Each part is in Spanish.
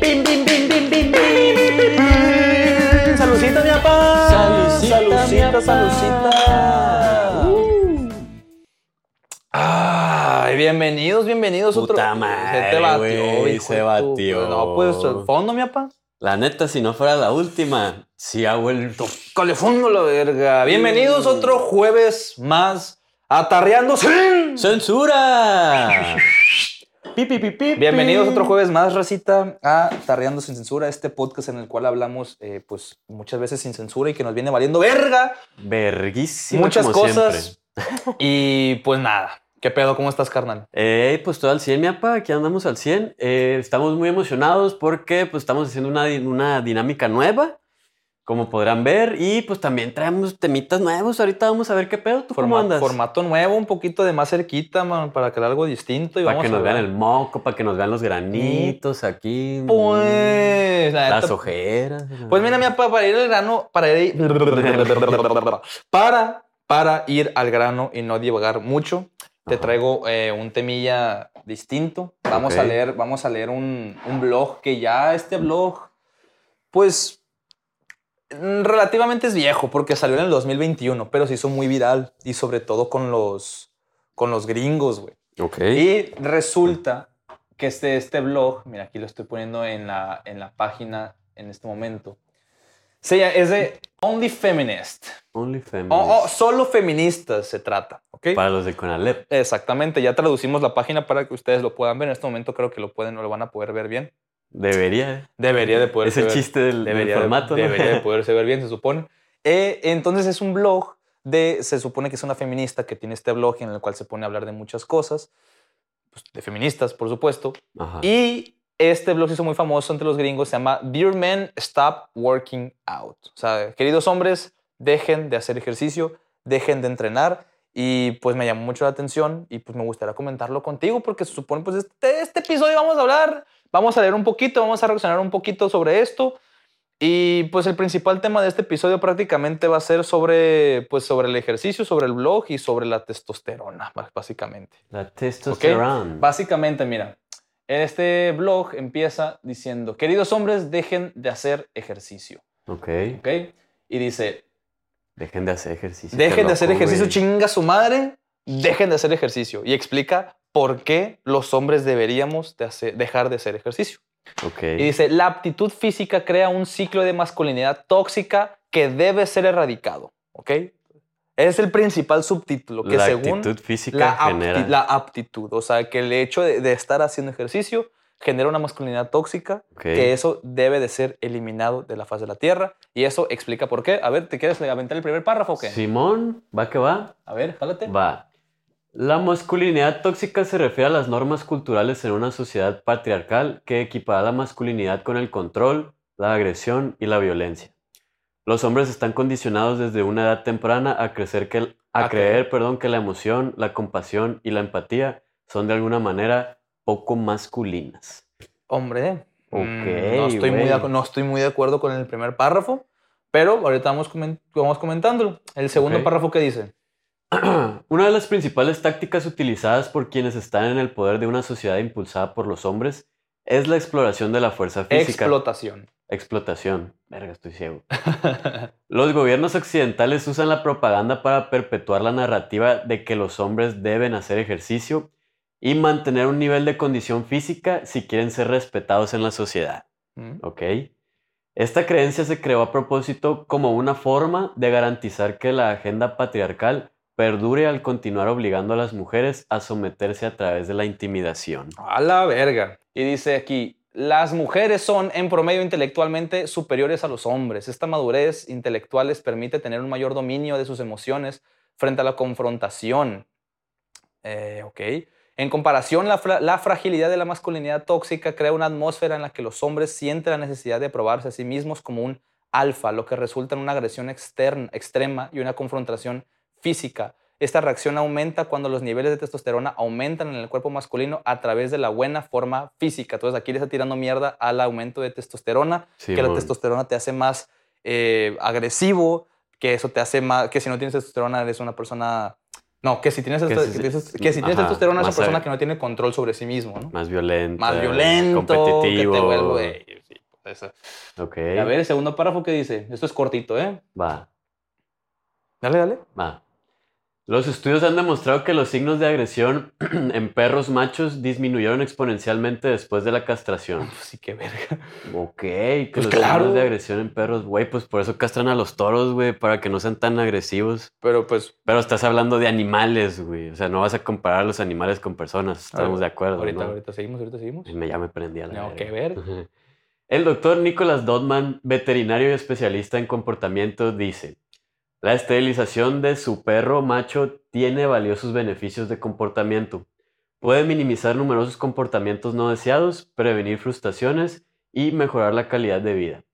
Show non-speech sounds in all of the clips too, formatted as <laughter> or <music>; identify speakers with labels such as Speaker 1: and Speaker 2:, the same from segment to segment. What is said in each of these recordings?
Speaker 1: Bim, bim, bim, bim, bim, bim. Salucita, mi papá.
Speaker 2: Salucita,
Speaker 1: salucita, salucita.
Speaker 2: Uh.
Speaker 1: Ay, bienvenidos, bienvenidos.
Speaker 2: Puta
Speaker 1: otro...
Speaker 2: madre,
Speaker 1: Se te batió,
Speaker 2: se batió.
Speaker 1: No, pues el fondo, mi papá.
Speaker 2: La neta, si no fuera la última, sí ha vuelto.
Speaker 1: Cale fondo la verga. Bienvenidos otro jueves más. Atarreando sin.
Speaker 2: ¡Censura! Pi, pi, pi, pi,
Speaker 1: Bienvenidos
Speaker 2: pi.
Speaker 1: otro jueves más, racita, a Tarreando sin censura, este podcast en el cual hablamos, eh, pues, muchas veces sin censura y que nos viene valiendo verga
Speaker 2: Verguísima
Speaker 1: muchas
Speaker 2: como
Speaker 1: cosas.
Speaker 2: siempre. <laughs>
Speaker 1: Y pues nada, ¿qué pedo? ¿Cómo estás, carnal?
Speaker 2: Eh, pues todo al 100, mi apa, aquí andamos al 100. Eh, estamos muy emocionados porque pues estamos haciendo una, una dinámica nueva, como podrán ver, y pues también traemos temitas nuevos. Ahorita vamos a ver qué pedo, ¿tú cómo
Speaker 1: Forma-
Speaker 2: andas?
Speaker 1: Formato nuevo, un poquito de más cerquita, man, para crear algo distinto. Y
Speaker 2: Para
Speaker 1: vamos
Speaker 2: que
Speaker 1: a
Speaker 2: nos vean el moco, para que nos vean los granitos aquí.
Speaker 1: Pues, la
Speaker 2: Las
Speaker 1: neta,
Speaker 2: ojeras.
Speaker 1: Pues mira, mi papá, para ir al grano, para ir, <laughs> para, para ir al grano y no divagar mucho, te
Speaker 2: Ajá.
Speaker 1: traigo eh, un temilla distinto. Vamos a leer, vamos a leer un, un blog que ya este blog, pues mm, relativamente es viejo porque salió en el 2021, pero se hizo muy viral y sobre todo con los, con los gringos, güey.
Speaker 2: Ok.
Speaker 1: Y resulta que este, este blog, mira, aquí lo estoy poniendo en la, en la página en este momento. Llama- es de Only Feminist.
Speaker 2: Only
Speaker 1: O- o solo feministas se trata, ¿ok?
Speaker 2: Para los de Conalep.
Speaker 1: Exactamente, ya traducimos la página para que ustedes lo puedan ver. En este momento creo que lo pueden o lo van a poder ver bien.
Speaker 2: Debería. ¿eh?
Speaker 1: Debería de poder
Speaker 2: Es el chiste del, del
Speaker 1: debería, de-
Speaker 2: formato, ¿no?
Speaker 1: debería de poderse ver bien, se supone. Eh, entonces es un blog de, se supone que es una feminista que tiene este blog en el cual se pone a hablar de muchas cosas, pues, de feministas, por supuesto.
Speaker 2: Ajá.
Speaker 1: Y este blog se hizo muy famoso entre los gringos, se llama Dear Men, Stop Working Out. O sea, queridos hombres, dejen de hacer ejercicio, dejen de entrenar. Y pues me llamó mucho la atención y pues me gustaría comentarlo contigo porque se supone pues este, este episodio vamos a hablar, vamos a leer un poquito, vamos a reaccionar un poquito sobre esto. Y pues el principal tema de este episodio prácticamente va a ser sobre, pues, sobre el ejercicio, sobre el blog y sobre la testosterona, bá- básicamente.
Speaker 2: La testosterona.
Speaker 1: Básicamente, mira, este blog empieza diciendo, queridos hombres, dejen de hacer ejercicio,
Speaker 2: Ok.
Speaker 1: ¿ok? Y dice,
Speaker 2: Dejen de hacer ejercicio.
Speaker 1: dejen de hacer ejercicio,
Speaker 2: güey.
Speaker 1: chinga su madre, dejen de hacer ejercicio. Y explica por qué los hombres deberíamos de hacer- dejar de hacer ejercicio.
Speaker 2: Ok.
Speaker 1: Y dice, la aptitud física crea un ciclo de masculinidad tóxica que debe ser erradicado, ¿ok? Es el principal subtítulo, que
Speaker 2: la
Speaker 1: según
Speaker 2: actitud física
Speaker 1: la, apti-
Speaker 2: genera.
Speaker 1: la aptitud, o sea, que el hecho de, de estar haciendo ejercicio genera una masculinidad tóxica,
Speaker 2: Ok.
Speaker 1: que eso debe de ser eliminado de la faz de la Tierra, y eso explica por qué. A ver, ¿te quieres aventar el primer párrafo o qué?
Speaker 2: Simón, va que va.
Speaker 1: A ver, jálate.
Speaker 2: Va. La masculinidad tóxica se refiere a las normas culturales en una sociedad patriarcal que equipara la masculinidad con el control, la agresión y la violencia. Los hombres están condicionados desde una edad temprana a, crecer que, a
Speaker 1: A
Speaker 2: creer perdón, que la emoción, la compasión y la empatía son de alguna manera poco masculinas.
Speaker 1: Hombre, mm, no, estoy muy de,
Speaker 2: güey.
Speaker 1: acu- no estoy muy de acuerdo con el primer párrafo, pero ahorita vamos, comen- vamos comentándolo. El segundo párrafo que dice, <clears throat>
Speaker 2: Una de las principales tácticas utilizadas por quienes están en el poder de una sociedad impulsada por los hombres es la exploración de la fuerza física.
Speaker 1: explotación.
Speaker 2: Explotación. Verga, estoy ciego. <laughs> Los gobiernos occidentales usan la propaganda para perpetuar la narrativa de que los hombres deben hacer ejercicio y mantener un nivel de condición física si quieren ser respetados en la sociedad.
Speaker 1: Mm.
Speaker 2: ¿Ok? Esta creencia se creó a propósito como una forma de garantizar que la agenda patriarcal perdure al continuar obligando a las mujeres a someterse a través de la intimidación.
Speaker 1: A la verga. Y dice aquí, las mujeres son en promedio intelectualmente superiores a los hombres. Esta madurez intelectual les permite tener un mayor dominio de sus emociones frente a la confrontación. Eh, ok. En comparación, la, la fragilidad de la masculinidad tóxica crea una atmósfera en la que los hombres sienten la necesidad de probarse a sí mismos como un alfa, lo que resulta en una agresión externa, extrema y una confrontación física. Esta reacción aumenta cuando los niveles de testosterona aumentan en el cuerpo masculino a través de la buena forma física. Entonces aquí le está tirando mierda al aumento de testosterona, que la testosterona te hace más eh, agresivo, que eso te hace más, que si no tienes testosterona eres una persona... No, que si tienes,
Speaker 2: Que si-
Speaker 1: que tienes- que si tienes
Speaker 2: ajá,
Speaker 1: testosterona es una persona que no tiene control sobre sí mismo, ¿no?
Speaker 2: Más violento.
Speaker 1: Más violento,
Speaker 2: Competitivo.
Speaker 1: que te vuelve esa. A ver, el segundo párrafo que dice. Esto es cortito, ¿eh?
Speaker 2: Va,
Speaker 1: Dale, dale.
Speaker 2: va. Los estudios han demostrado que los signos de agresión <clears throat> en perros machos disminuyeron exponencialmente después de la castración.
Speaker 1: Pues sí, qué verga.
Speaker 2: Ok, que
Speaker 1: Pues
Speaker 2: los
Speaker 1: claro.
Speaker 2: signos de agresión en perros, güey, pues por eso castran a los toros, güey, para que no sean tan agresivos.
Speaker 1: Pero pues,
Speaker 2: Pero estás hablando de animales, güey. O sea, no vas a comparar a los animales con personas. Estamos de acuerdo,
Speaker 1: ahorita,
Speaker 2: ¿no?
Speaker 1: ahorita seguimos, ahorita seguimos.
Speaker 2: Me, ya me prendí a la
Speaker 1: No, qué ver. <laughs>
Speaker 2: El doctor Nicholas Dodman, veterinario y especialista en comportamiento, dice, la esterilización de su perro macho tiene valiosos beneficios de comportamiento. Puede minimizar numerosos comportamientos no deseados, prevenir frustraciones y mejorar la calidad de vida.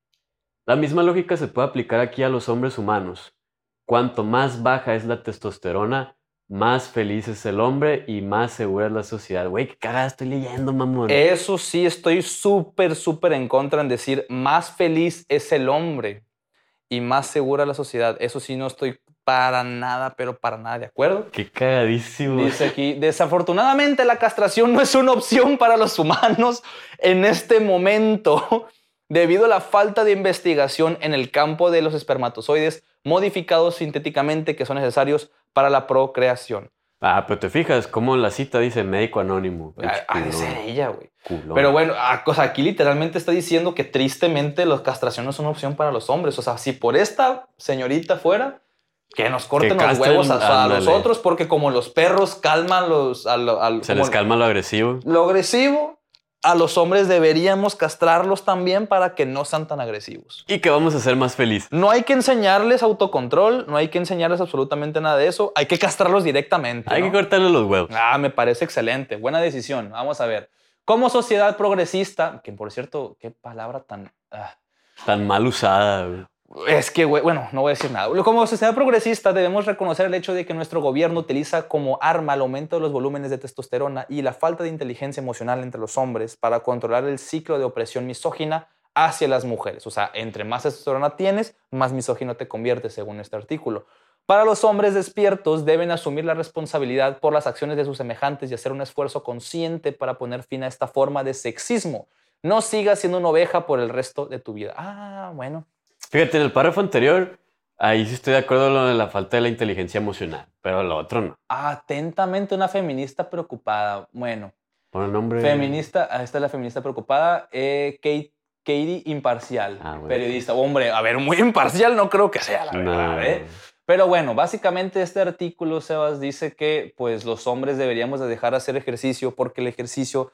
Speaker 2: La misma lógica se puede aplicar aquí a los hombres humanos. Cuanto más baja es la testosterona, más feliz es el hombre y más segura es la sociedad. Güey, qué cagada estoy leyendo, mamón.
Speaker 1: Eso sí, estoy súper, súper en contra en decir más feliz es el hombre y más segura la sociedad. Eso sí, no estoy para nada, pero para nada de acuerdo.
Speaker 2: Qué cagadísimo.
Speaker 1: Dice aquí, desafortunadamente la castración no es una opción para los humanos en este momento <laughs> debido a la falta de investigación en el campo de los espermatozoides modificados sintéticamente que son necesarios para la procreación.
Speaker 2: Ah, pero te fijas, como en la cita dice médico anónimo.
Speaker 1: Ha de ser ella, güey. Pero bueno, ah, o sea, aquí literalmente está diciendo que tristemente la castración no es una opción para los hombres. O sea, si por esta señorita fuera, que nos corten los huevos a, a los otros, porque como los perros calman los, a lo-
Speaker 2: Se
Speaker 1: como
Speaker 2: les calma lo agresivo.
Speaker 1: lo agresivo, a los hombres deberíamos castrarlos también para que no sean tan agresivos.
Speaker 2: Y que vamos a ser más felices.
Speaker 1: No hay que enseñarles autocontrol, no hay que enseñarles absolutamente nada de eso, hay que castrarlos directamente.
Speaker 2: Hay
Speaker 1: ¿no?
Speaker 2: que cortarle los huevos.
Speaker 1: Ah, me parece excelente. Buena decisión. Vamos a ver. Como sociedad progresista, que por cierto, qué palabra tan... ah,
Speaker 2: Tan mal usada. güey.
Speaker 1: Es que, bueno, no voy a decir nada. Como sociedad progresista debemos reconocer el hecho de que nuestro gobierno utiliza como arma el aumento de los volúmenes de testosterona y la falta de inteligencia emocional entre los hombres para controlar el ciclo de opresión misógina hacia las mujeres. O sea, entre más testosterona tienes, más misógino te conviertes, según este artículo. Para los hombres despiertos deben asumir la responsabilidad por las acciones de sus semejantes y hacer un esfuerzo consciente para poner fin a esta forma de sexismo. No sigas siendo una oveja por el resto de tu vida. Ah, bueno.
Speaker 2: Fíjate, en el párrafo anterior, ahí sí estoy de acuerdo con lo de la falta de la inteligencia emocional. Pero lo otro no.
Speaker 1: Atentamente una feminista preocupada. Bueno,
Speaker 2: Por el nombre.
Speaker 1: feminista, esta es la feminista preocupada, eh, Kate, Katie Imparcial,
Speaker 2: Ah, bueno.
Speaker 1: periodista. Hombre, a ver, muy imparcial no creo que sea, la
Speaker 2: No.
Speaker 1: verdad, ¿eh? Pero bueno, básicamente este artículo, Sebas, dice que pues los hombres deberíamos de dejar de hacer ejercicio porque el ejercicio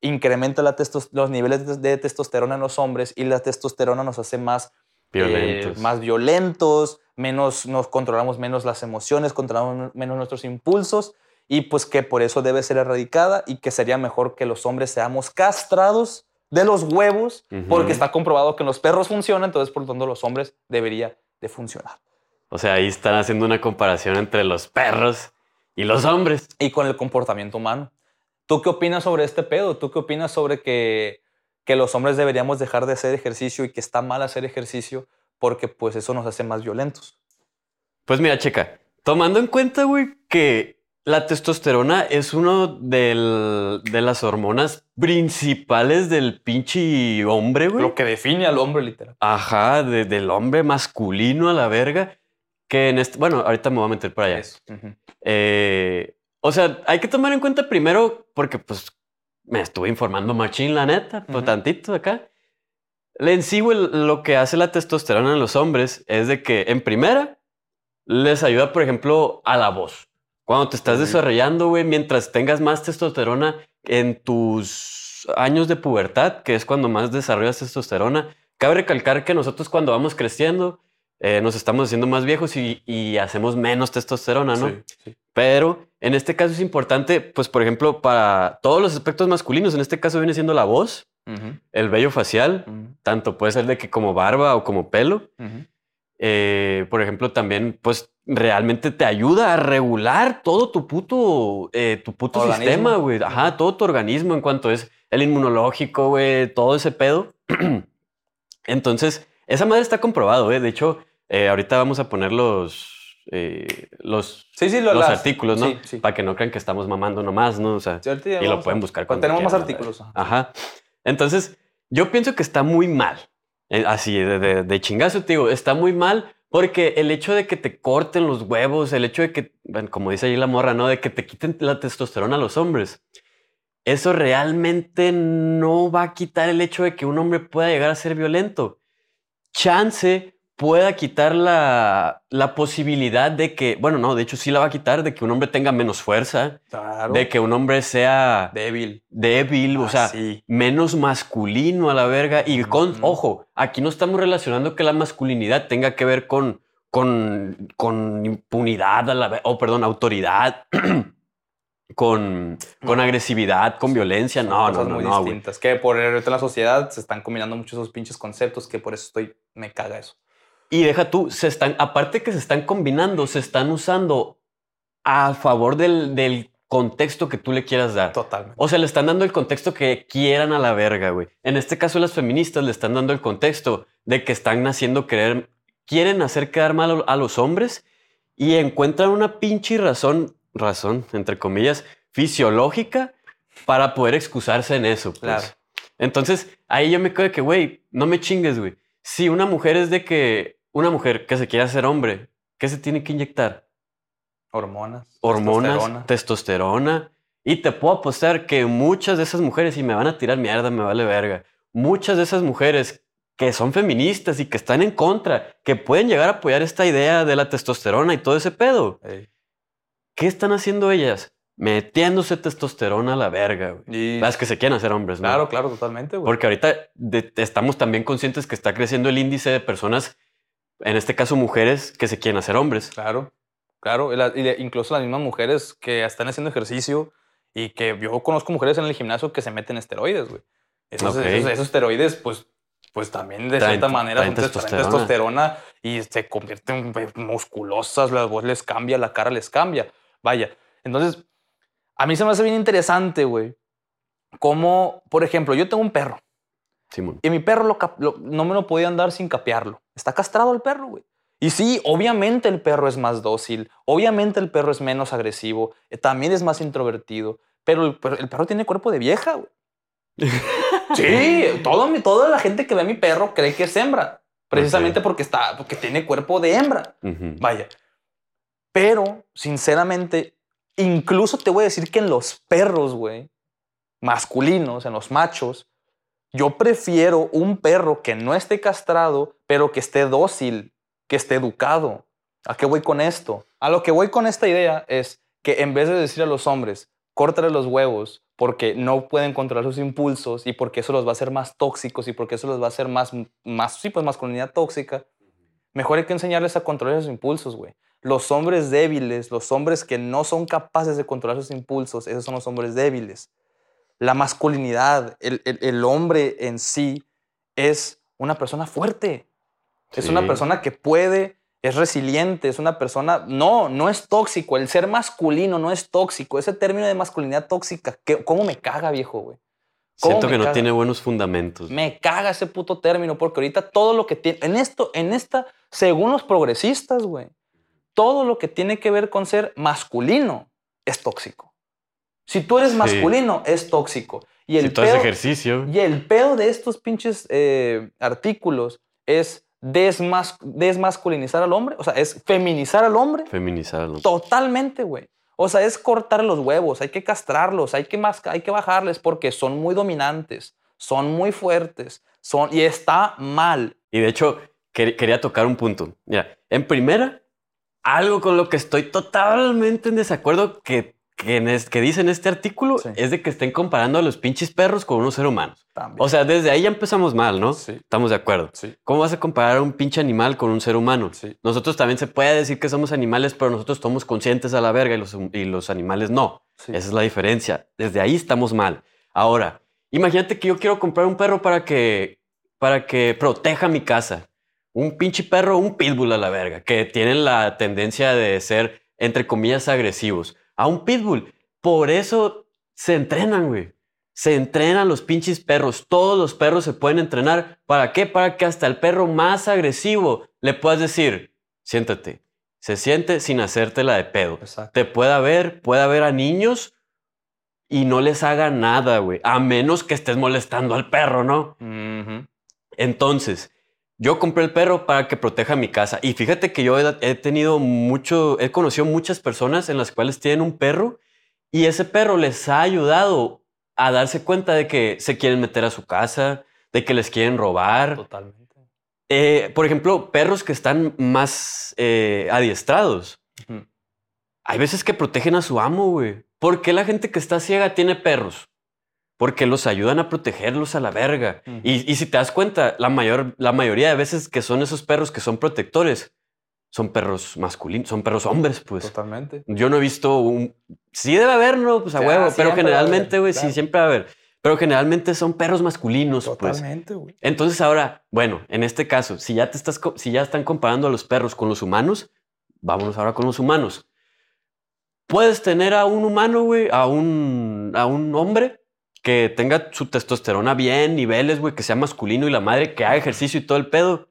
Speaker 1: incrementa la los niveles de- de testosterona en los hombres y la testosterona nos hace más
Speaker 2: Violentos.
Speaker 1: eh, más violentos, menos nos controlamos menos las emociones, controlamos menos nuestros impulsos y pues que por eso debe ser erradicada y que sería mejor que los hombres seamos castrados de los huevos porque está comprobado que en los perros funciona, entonces por lo tanto los hombres debería de funcionar.
Speaker 2: O sea, ahí están haciendo una comparación entre los perros y los hombres.
Speaker 1: Y con el comportamiento humano. ¿Tú qué opinas sobre este pedo? ¿Tú qué opinas sobre que, que los hombres deberíamos dejar de hacer ejercicio y que está mal hacer ejercicio porque pues eso nos hace más violentos?
Speaker 2: Pues mira, checa. Tomando en cuenta, güey, que la testosterona es uno del- de las hormonas principales del pinche hombre, güey.
Speaker 1: Lo que define al hombre literal.
Speaker 2: Ajá, de- del hombre masculino a la verga. Que en este. Bueno, ahorita me voy a meter para allá.
Speaker 1: Eso.
Speaker 2: Eh, o sea, hay que tomar en cuenta primero, porque pues me estuve informando machín, la neta, por
Speaker 1: Ujú.
Speaker 2: tantito acá. En sí, güey, lo que hace la testosterona en los hombres es de que, en primera, les ayuda, por ejemplo, a la voz. Cuando te estás desarrollando, güey, mientras tengas más testosterona en tus años de pubertad, que es cuando más desarrollas testosterona, cabe recalcar que nosotros cuando vamos creciendo, eh, nos estamos haciendo más viejos y, y hacemos menos testosterona, ¿no?
Speaker 1: Sí, sí.
Speaker 2: Pero en este caso es importante, pues, por ejemplo, para todos los aspectos masculinos, en este caso viene siendo la voz,
Speaker 1: Ujú,
Speaker 2: el vello facial,
Speaker 1: ujú,
Speaker 2: tanto puede ser de que como barba o como pelo.
Speaker 1: ujú.
Speaker 2: Eh, por ejemplo, también, pues, realmente te ayuda a regular todo tu puto, eh, tu puto
Speaker 1: Organismo.
Speaker 2: sistema, güey. Ajá, todo tu organismo en cuanto es el inmunológico, güey, todo ese pedo. <clears throat> Entonces, esa madre está comprobado, güey. De hecho, eh, ahorita vamos a poner los, eh, los,
Speaker 1: Sí, sí, lo-
Speaker 2: los
Speaker 1: las-
Speaker 2: artículos, ¿no?
Speaker 1: Sí.
Speaker 2: Para que no crean que estamos mamando nomás, ¿no? O sea, y lo pueden buscar
Speaker 1: cuando tenemos más
Speaker 2: quieran,
Speaker 1: artículos.
Speaker 2: Ajá. Entonces, Yo pienso que está muy mal. Eh, Así, de, de, de chingazo, te digo, está muy mal porque el hecho de que te corten los huevos, el hecho de que, bueno, como dice ahí la morra, ¿no? De que te quiten la testosterona a los hombres. Eso realmente no va a quitar el hecho de que un hombre pueda llegar a ser violento. Chance pueda quitar la, la posibilidad de que, bueno, no, de hecho sí la va a quitar, de que un hombre tenga menos fuerza,
Speaker 1: Claro.
Speaker 2: de que un hombre sea
Speaker 1: Débil.
Speaker 2: débil, o
Speaker 1: Ah,
Speaker 2: sea,
Speaker 1: sí.
Speaker 2: menos masculino a la verga. Y con, ojo, aquí no estamos relacionando que la masculinidad tenga que ver con, con, con impunidad, a la ve- o perdón, autoridad, <clears throat> con, con
Speaker 1: No.
Speaker 2: agresividad, con violencia.
Speaker 1: Son
Speaker 2: No, no,
Speaker 1: cosas
Speaker 2: no,
Speaker 1: muy
Speaker 2: no,
Speaker 1: distintas. Que por ahorita en la sociedad se están combinando muchos esos pinches conceptos que por eso estoy, me caga eso.
Speaker 2: Y deja tú, se están, aparte que se están combinando, se están usando a favor del, del contexto que tú le quieras dar.
Speaker 1: Totalmente.
Speaker 2: O sea, le están dando el contexto que quieran a la verga, güey. En este caso, las feministas le están dando el contexto de que están haciendo creer, quieren hacer quedar mal a los hombres y encuentran una pinche razón, razón, entre comillas, fisiológica para poder excusarse en eso. Pues.
Speaker 1: Claro.
Speaker 2: Entonces, ahí yo me quedo de que, güey, no me chingues, güey. Si una mujer es de que, una mujer que se quiere hacer hombre, ¿qué se tiene que inyectar?
Speaker 1: Hormonas.
Speaker 2: hormonas,
Speaker 1: testosterona.
Speaker 2: testosterona. Y te puedo apostar que muchas de esas mujeres, y me van a tirar mierda, me vale verga, muchas de esas mujeres que son feministas y que están en contra, que pueden llegar a apoyar esta idea de la testosterona y todo ese pedo.
Speaker 1: Ey.
Speaker 2: ¿Qué están haciendo ellas? Metiéndose testosterona a la verga, güey.
Speaker 1: Y-
Speaker 2: Las que se quieren hacer hombres, ¿no?
Speaker 1: Claro, claro, totalmente, güey.
Speaker 2: Porque ahorita de- estamos también conscientes que está creciendo el índice de personas, en este caso mujeres, que se quieren hacer hombres.
Speaker 1: Claro, claro. Incluso las mismas mujeres que están haciendo ejercicio y que yo conozco mujeres en el gimnasio que se meten esteroides, güey. Esos, esos, esos esteroides, pues, pues también de
Speaker 2: Traen-
Speaker 1: cierta manera son
Speaker 2: testosterona.
Speaker 1: testosterona y se convierten pues, musculosas, la voz les cambia, la cara les cambia. Vaya. Entonces, a mí se me hace bien interesante, güey. Como, por ejemplo, yo tengo un perro.
Speaker 2: Simón.
Speaker 1: Y mi perro lo cap- lo- no me lo podían dar sin capearlo. Está castrado el perro, güey. Y sí, obviamente el perro es más dócil, obviamente el perro es menos agresivo, eh, también es más introvertido, pero el, perro- el perro tiene cuerpo de vieja, güey. <laughs> Sí, todo, mi- toda la gente que ve a mi perro cree que es hembra, precisamente porque, está, porque tiene cuerpo de hembra. Vaya. Pero, sinceramente, incluso te voy a decir que en los perros, güey, masculinos, en los machos, yo prefiero un perro que no esté castrado, pero que esté dócil, que esté educado. ¿A qué voy con esto? A lo que voy con esta idea es que en vez de decir a los hombres, córtale los huevos porque no pueden controlar sus impulsos y porque eso los va a hacer más tóxicos y porque eso los va a hacer más, más sí, pues masculinidad tóxica, mejor hay que enseñarles a controlar sus impulsos, güey. Los hombres débiles, los hombres que no son capaces de controlar sus impulsos, esos son los hombres débiles. La masculinidad, el, el- el hombre en sí es una persona fuerte. Es una persona que puede, es resiliente, es una persona, no, no es tóxico. El ser masculino no es tóxico. Ese término de masculinidad tóxica, ¿qué- ¿cómo me caga, viejo, güey? ¿Cómo
Speaker 2: Siento que no
Speaker 1: caga?
Speaker 2: tiene buenos fundamentos.
Speaker 1: Me caga ese puto término porque ahorita todo lo que tiene, en esto, en esta, según los progresistas, güey, todo lo que tiene que ver con ser masculino es tóxico. Si tú eres
Speaker 2: Sí.
Speaker 1: masculino, es tóxico. Y el,
Speaker 2: si tú haces
Speaker 1: pedo,
Speaker 2: ejercicio,
Speaker 1: y el pedo de estos pinches eh, artículos es desmas- desmasculinizar al hombre, o sea, es feminizar al hombre
Speaker 2: feminizarlo.
Speaker 1: Totalmente, güey. O sea, es cortar los huevos, hay que castrarlos, hay que, hay que bajarles porque son muy dominantes, son muy fuertes, son, y está mal.
Speaker 2: Y de hecho, quer- quería tocar un punto. Mira, en primera, algo con lo que estoy totalmente en desacuerdo que, que, en es- que dice en este artículo
Speaker 1: Sí.
Speaker 2: es de que estén comparando a los pinches perros con unos seres humanos.
Speaker 1: También.
Speaker 2: O sea, desde ahí ya empezamos mal, ¿no?
Speaker 1: Sí.
Speaker 2: Estamos de acuerdo.
Speaker 1: sí,
Speaker 2: ¿Cómo vas a comparar a un pinche animal con un ser humano?
Speaker 1: sí.
Speaker 2: Nosotros también se puede decir que somos animales, pero nosotros somos conscientes a la verga y los, y los animales no.
Speaker 1: sí.
Speaker 2: Esa es la diferencia. Desde ahí estamos mal. Ahora, imagínate que yo quiero comprar un perro para que, para que proteja mi casa. Un pinche perro, un pitbull a la verga, que tienen la tendencia de ser, entre comillas, agresivos. A un pitbull. Por eso se entrenan, güey. Se entrenan los pinches perros. Todos los perros se pueden entrenar. ¿Para qué? Para que hasta el perro más agresivo le puedas decir, siéntate. Se siente sin hacértela de pedo
Speaker 1: Exacto.
Speaker 2: te pueda ver, pueda ver a niños y no les haga nada, güey. A menos que estés molestando al perro, ¿no? Entonces, yo compré el perro para que proteja mi casa. Y fíjate que yo he, tenido mucho, he conocido muchas personas en las cuales tienen un perro y ese perro les ha ayudado a darse cuenta de que se quieren meter a su casa, de que les quieren robar.
Speaker 1: Totalmente.
Speaker 2: Eh, por ejemplo, perros que están más eh, adiestrados. Hay veces que protegen a su amo, güey. ¿Por qué la gente que está ciega tiene perros? Porque los ayudan a protegerlos a la verga. Y, y si te das cuenta, la, mayor, la mayoría de veces que son esos perros que son protectores, son perros masculinos, son perros hombres, pues.
Speaker 1: Totalmente.
Speaker 2: Yo no he visto un... Sí debe haber, ¿no? Pues a
Speaker 1: Sí,
Speaker 2: huevo,
Speaker 1: ah,
Speaker 2: pero generalmente, güey,
Speaker 1: claro.
Speaker 2: sí, siempre va a haber. Pero generalmente son perros masculinos, pues.
Speaker 1: Totalmente, güey.
Speaker 2: Entonces ahora, bueno, en este caso, si ya te estás, si ya están comparando a los perros con los humanos, vámonos ahora con los humanos. Puedes tener a un humano, güey, a un, a un hombre que tenga su testosterona bien, niveles, güey, que sea masculino y la madre que haga ejercicio y todo el pedo.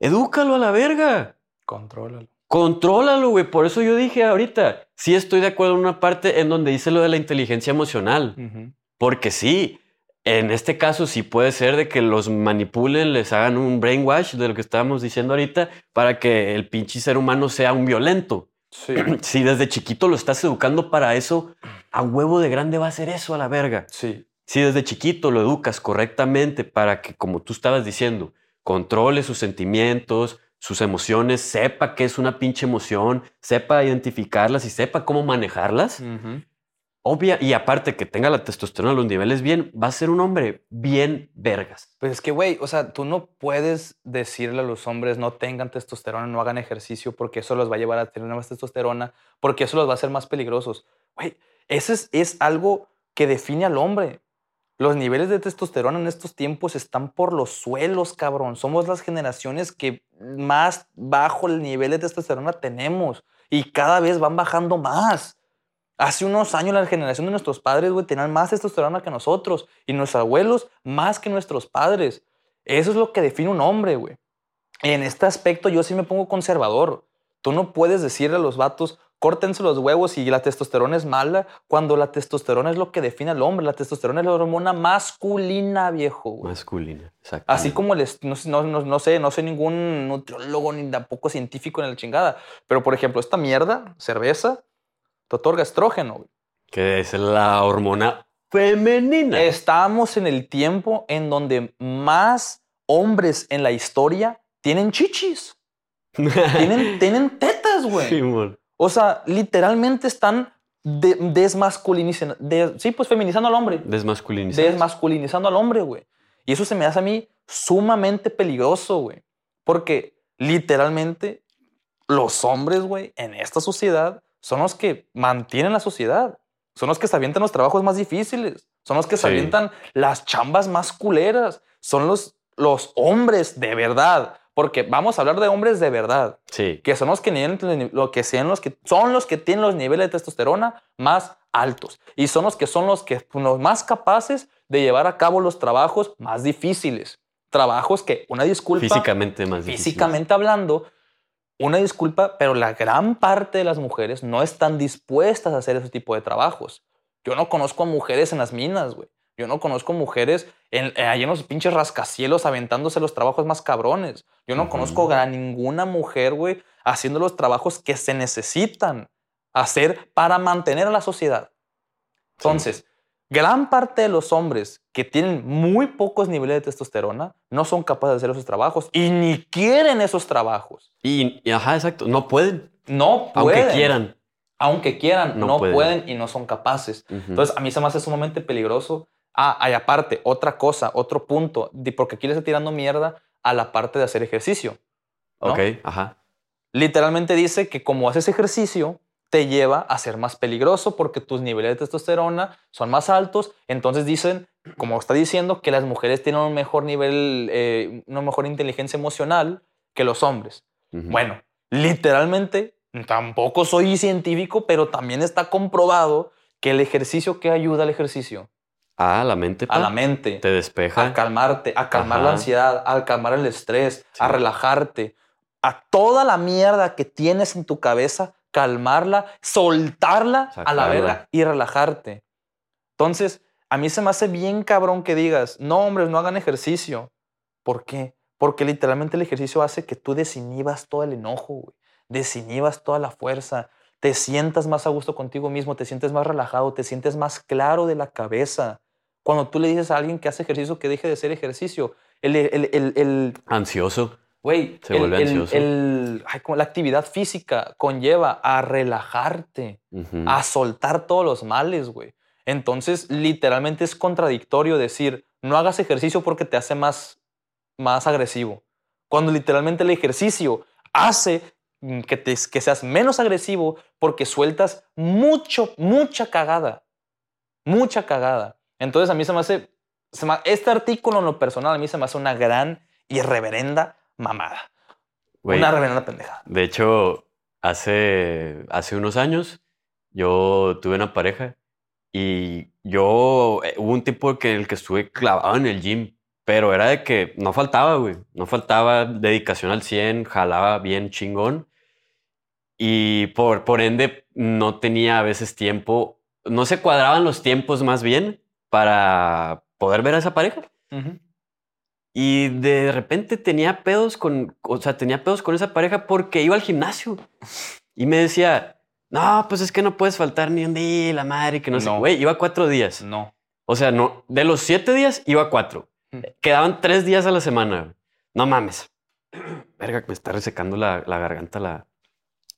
Speaker 2: Edúcalo a la verga.
Speaker 1: Contrólalo.
Speaker 2: Contrólalo, güey. Por eso yo dije ahorita, sí estoy de acuerdo en una parte en donde dice lo de la inteligencia emocional. Porque sí, en este caso sí puede ser de que los manipulen, les hagan un brainwash de lo que estábamos diciendo ahorita para que el pinche ser humano sea un violento.
Speaker 1: Sí. <clears throat>
Speaker 2: Si desde chiquito lo estás educando para eso, a huevo de grande va a ser eso a la verga.
Speaker 1: Sí.
Speaker 2: Si desde chiquito lo educas correctamente para que, como tú estabas diciendo, controle sus sentimientos, sus emociones, sepa qué es una pinche emoción, sepa identificarlas y sepa cómo manejarlas. Obvia, y aparte que tenga la testosterona a los niveles bien, va a ser un hombre bien vergas.
Speaker 1: Pues es que, güey, o sea, tú no puedes decirle a los hombres no tengan testosterona, no hagan ejercicio, porque eso los va a llevar a tener más testosterona, porque eso los va a hacer más peligrosos. Güey, ese es, es algo que define al hombre. Los niveles de testosterona en estos tiempos están por los suelos, cabrón. Somos las generaciones que más bajo el nivel de testosterona tenemos y cada vez van bajando más. Hace unos años la generación de nuestros padres, güey, tenían más testosterona que nosotros y nuestros abuelos más que nuestros padres. Eso es lo que define un hombre, güey. En este aspecto yo sí me pongo conservador. Tú no puedes decirle a los vatos, córtense los huevos y la testosterona es mala, cuando la testosterona es lo que define al hombre. La testosterona es la hormona masculina, viejo, güey.
Speaker 2: Masculina, exacto.
Speaker 1: Así como les, no, no, no, no sé, no soy ningún nutriólogo ni tampoco científico en la chingada, pero por ejemplo, esta mierda, cerveza, te otorga estrógeno. güey.
Speaker 2: Que es la hormona femenina.
Speaker 1: Estamos en el tiempo en donde más hombres en la historia tienen chichis, <laughs> tienen, tienen tetas, güey.
Speaker 2: Simón.
Speaker 1: O sea, literalmente están de- desmasculinizando, de- sí, pues feminizando al hombre.
Speaker 2: Desmasculinizado.
Speaker 1: desmasculinizando al hombre, güey. Y eso se me hace a mí sumamente peligroso, güey. Porque literalmente los hombres, güey, en esta sociedad son los que mantienen la sociedad. Son los que se avientan los trabajos más difíciles. Son los que se
Speaker 2: Sí.
Speaker 1: avientan las chambas más culeras. Son los, los hombres de verdad. Porque vamos a hablar de hombres de verdad
Speaker 2: Sí.
Speaker 1: que son los que tienen lo que sean los que son los que tienen los niveles de testosterona más altos y son los que son los que los más capaces de llevar a cabo los trabajos más difíciles, trabajos que una disculpa
Speaker 2: Físicamente más
Speaker 1: físicamente hablando, una disculpa, pero la gran parte de las mujeres no están dispuestas a hacer ese tipo de trabajos. Yo no conozco a mujeres en las minas, güey. Yo no conozco mujeres en, eh, ahí en los pinches rascacielos aventándose los trabajos más cabrones. Yo no conozco a ninguna mujer, güey, haciendo los trabajos que se necesitan hacer para mantener a la sociedad. Entonces, gran parte de los hombres que tienen muy pocos niveles de testosterona no son capaces de hacer esos trabajos y ni quieren esos trabajos.
Speaker 2: Y, y, ajá, exacto. No pueden.
Speaker 1: No pueden.
Speaker 2: Aunque quieran.
Speaker 1: Aunque quieran,
Speaker 2: No
Speaker 1: no,
Speaker 2: pueden.
Speaker 1: pueden. y no son capaces. Entonces, a mí se me hace sumamente peligroso. Ah, hay aparte, otra cosa, otro punto, porque aquí le está tirando mierda a la parte de hacer ejercicio. ¿no?
Speaker 2: Ok, ajá.
Speaker 1: Literalmente dice que como haces ejercicio, te lleva a ser más peligroso porque tus niveles de testosterona son más altos. Entonces dicen, como está diciendo, que las mujeres tienen un mejor nivel, eh, una mejor inteligencia emocional que los hombres. Bueno, literalmente, tampoco soy científico, pero también está comprobado que el ejercicio, ¿qué ayuda al ejercicio?
Speaker 2: Ah, la mente.
Speaker 1: A la mente,
Speaker 2: Te despeja.
Speaker 1: a calmarte, a calmar la ansiedad, a calmar el estrés, a relajarte, a toda la mierda que tienes en tu cabeza, calmarla, soltarla a la verga y relajarte. Entonces, a mí se me hace bien cabrón que digas, no, hombres, no hagan ejercicio. ¿Por qué? Porque literalmente el ejercicio hace que tú desinhibas todo el enojo, güey. Desinhibas toda la fuerza, te sientas más a gusto contigo mismo, te sientes más relajado, te sientes más claro de la cabeza. Cuando tú le dices a alguien que hace ejercicio que deje de hacer ejercicio, el, el, el, el
Speaker 2: Ansioso.
Speaker 1: Güey,
Speaker 2: Se
Speaker 1: el- el- el- ay, como la actividad física conlleva a relajarte, a soltar todos los males, güey. Entonces, literalmente es contradictorio decir, no hagas ejercicio porque te hace más, más agresivo. Cuando literalmente el ejercicio hace que, te, que seas menos agresivo porque sueltas mucho, mucha cagada. Mucha cagada. Entonces, a mí se me hace, se me- este artículo en lo personal, a mí se me hace una gran y reverenda mamada. Una reverenda pendejada.
Speaker 2: De hecho, hace, hace unos años yo tuve una pareja y yo eh, hubo un tiempo que, en el que estuve clavado en el gym, pero era de que no faltaba, güey. No faltaba dedicación al 100, jalaba bien chingón y por, por ende no tenía a veces tiempo, no se cuadraban los tiempos más bien para poder ver a esa pareja. Y de repente tenía pedos con, o sea, tenía pedos con esa pareja porque iba al gimnasio. Y me decía, no, pues es que no puedes faltar ni un día, la madre, que no, sé.
Speaker 1: No.
Speaker 2: Güey, iba cuatro días.
Speaker 1: No.
Speaker 2: O sea, no, de los siete días iba cuatro.
Speaker 1: Mm.
Speaker 2: Quedaban tres días a la semana. No mames. <clears throat> Verga, me está resecando la, la garganta la,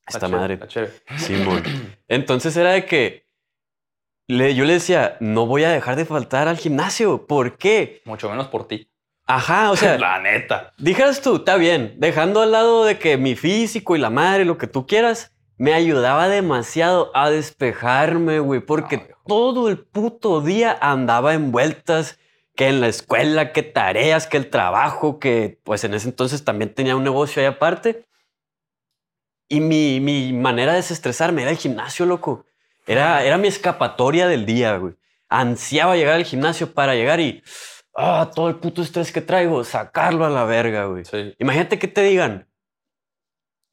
Speaker 2: esta madre.
Speaker 1: chévere.
Speaker 2: Simón. <clears throat> Entonces era de que le, yo le decía, no voy a dejar de faltar al gimnasio. ¿Por qué?
Speaker 1: Mucho menos por ti.
Speaker 2: Ajá, o sea, <laughs>
Speaker 1: la neta.
Speaker 2: Dijeras tú, está bien, dejando al lado de que mi físico y la madre, lo que tú quieras, me ayudaba demasiado a despejarme, güey, porque
Speaker 1: viejo.
Speaker 2: todo el puto día andaba en vueltas, que en la escuela, que tareas, que el trabajo, que pues en ese entonces también tenía un negocio ahí aparte. Y mi, mi manera de desestresarme era el gimnasio, loco. Era, era mi escapatoria del día, güey. Ansiaba llegar al gimnasio para llegar y... Ah, todo el puto estrés que traigo, sacarlo a la verga, güey.
Speaker 1: Sí.
Speaker 2: Imagínate que te digan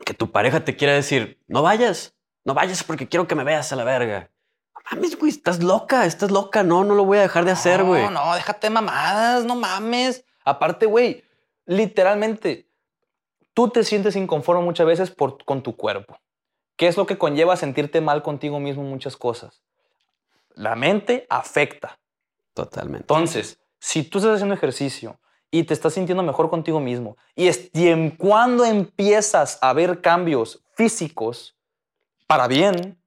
Speaker 2: que tu pareja te quiera decir, no vayas, no vayas porque quiero que me veas a la verga. No mames, güey, estás loca, estás loca. No, no lo voy a dejar de hacer, güey.
Speaker 1: No, no, déjate mamadas, no mames. Aparte, güey, literalmente, tú te sientes inconforme muchas veces por, con tu cuerpo. ¿Qué es lo que conlleva sentirte mal contigo mismo en muchas cosas? La mente afecta.
Speaker 2: Totalmente.
Speaker 1: Entonces, si tú estás haciendo ejercicio y te estás sintiendo mejor contigo mismo y, es, y en cuando empiezas a ver cambios físicos para bien,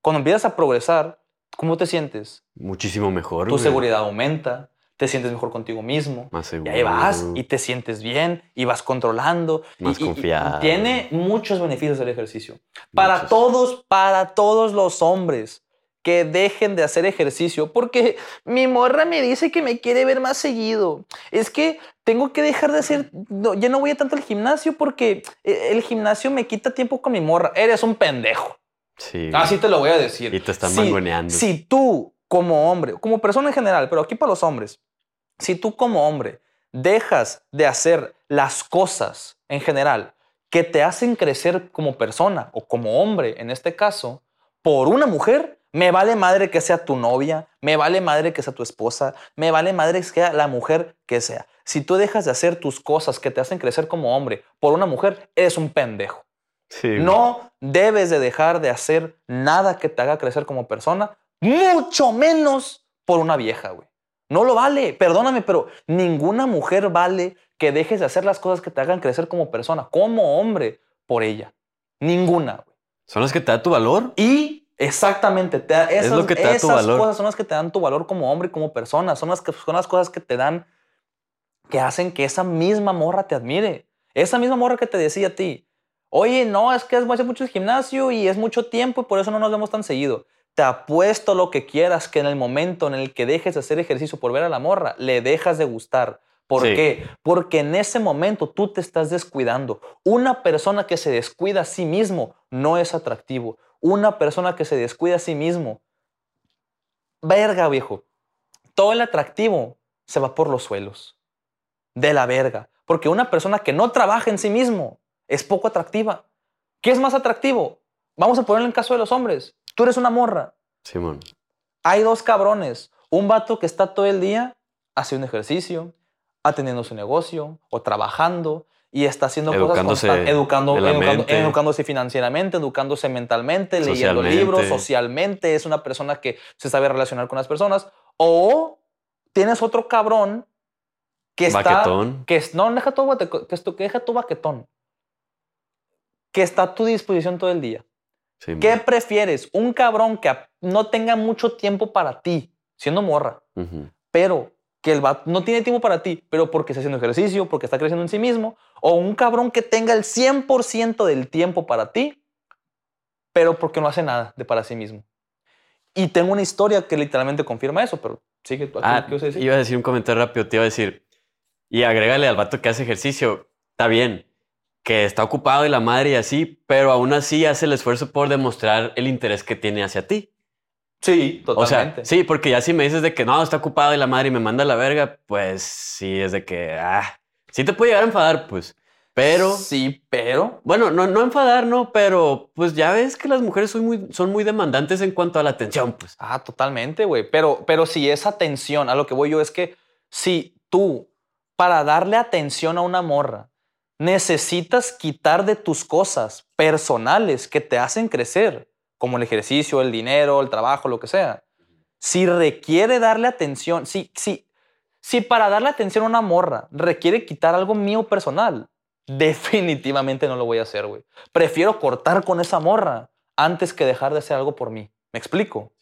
Speaker 1: cuando empiezas a progresar, ¿cómo te sientes?
Speaker 2: Muchísimo mejor.
Speaker 1: Tu
Speaker 2: güey.
Speaker 1: seguridad aumenta, te sientes mejor contigo mismo.
Speaker 2: Más
Speaker 1: Y
Speaker 2: seguro.
Speaker 1: ahí vas y te sientes bien y vas controlando. y-
Speaker 2: Más
Speaker 1: y- y- y
Speaker 2: confiado.
Speaker 1: tiene muchos beneficios el ejercicio. Para
Speaker 2: Muchos.
Speaker 1: todos, para todos los hombres que dejen de hacer ejercicio, porque mi morra me dice que me quiere ver más seguido. Es que tengo que dejar de hacer, no, ya no voy a tanto al gimnasio porque eh, el gimnasio me quita tiempo con mi morra. Eres un pendejo.
Speaker 2: Sí.
Speaker 1: Así te lo voy a decir.
Speaker 2: Y te están
Speaker 1: Si-
Speaker 2: mangoneando.
Speaker 1: Si tú, como hombre, como persona en general, pero aquí para los hombres, si tú como hombre dejas de hacer las cosas en general que te hacen crecer como persona o como hombre, en este caso, por una mujer, me vale madre que sea tu novia, me vale madre que sea tu esposa, me vale madre que sea la mujer que sea. Si tú dejas de hacer tus cosas que te hacen crecer como hombre por una mujer, eres un pendejo.
Speaker 2: Sí.
Speaker 1: No debes de dejar de hacer nada que te haga crecer como persona, mucho menos por una vieja, güey. No lo vale, perdóname, pero ninguna mujer vale que dejes de hacer las cosas que te hagan crecer como persona, como hombre, por ella. Ninguna, güey.
Speaker 2: Son las que te da tu valor.
Speaker 1: Y exactamente, te da- esas,
Speaker 2: lo que te da tu valor.
Speaker 1: cosas son las que te dan tu valor como hombre y como persona. Son las, que, son las cosas que te dan, que hacen que esa misma morra te admire. Esa misma morra que te decía a ti, oye, no, es que es hace mucho el gimnasio y es mucho tiempo y por eso no nos vemos tan seguido. Te apuesto lo que quieras que en el momento en el que dejes de hacer ejercicio por ver a la morra, le dejas de gustar. ¿Por
Speaker 2: Sí.
Speaker 1: qué? Porque en ese momento tú te estás descuidando. Una persona que se descuida a sí mismo no es atractivo. Una persona que se descuida a sí mismo, verga, viejo. Todo el atractivo se va por los suelos. De la verga. Porque una persona que no trabaja en sí mismo es poco atractiva. ¿Qué es más atractivo? Vamos a ponerlo en caso de los hombres. Tú eres una morra.
Speaker 2: Simón.
Speaker 1: Hay dos cabrones. Un vato que está todo el día haciendo ejercicio, atendiendo su negocio o trabajando y está haciendo
Speaker 2: Educándose
Speaker 1: cosas educando, educando- educándose financieramente, educándose mentalmente, leyendo libros, socialmente, es una persona que se sabe relacionar con las personas. O tienes otro cabrón que está...
Speaker 2: Baquetón.
Speaker 1: Que es, no, deja tu, bate- que, deja tu baquetón. Que está a tu disposición todo el día.
Speaker 2: Sí,
Speaker 1: ¿Qué prefieres? Un cabrón que no tenga mucho tiempo para ti, siendo morra, pero que el vato no tiene tiempo para ti, pero porque está haciendo ejercicio, porque está creciendo en sí mismo, o un cabrón que tenga el 100% del tiempo para ti, pero porque no hace nada de para sí mismo. Y tengo una historia que literalmente confirma eso, pero sigue tú.
Speaker 2: Ah,
Speaker 1: ¿qué vas a decir?
Speaker 2: iba a decir un comentario rápido, te iba a decir. Y agrégale al vato que hace ejercicio. Está bien, que está ocupado y la madre y así, pero aún así hace el esfuerzo por demostrar el interés que tiene hacia ti.
Speaker 1: Sí,
Speaker 2: O sea,
Speaker 1: totalmente.
Speaker 2: sí, porque ya si me dices de que no, está ocupado y la madre y me manda a la verga, pues sí, es de que, ah, sí te puede llegar a enfadar, pues. Pero,
Speaker 1: Sí, pero...
Speaker 2: bueno, no, no enfadar, no, pero pues ya ves que las mujeres son muy, son muy demandantes en cuanto a la atención, pues.
Speaker 1: Ah, totalmente, güey. Pero, pero si esa atención, a lo que voy yo es que si tú, para darle atención a una morra, necesitas quitar de tus cosas personales que te hacen crecer, como el ejercicio, el dinero, el trabajo, lo que sea. Si requiere darle atención, si, si, si para darle atención a una morra requiere quitar algo mío personal, <laughs> definitivamente no lo voy a hacer, güey. Prefiero cortar con esa morra antes que dejar de hacer algo por mí. ¿Me explico?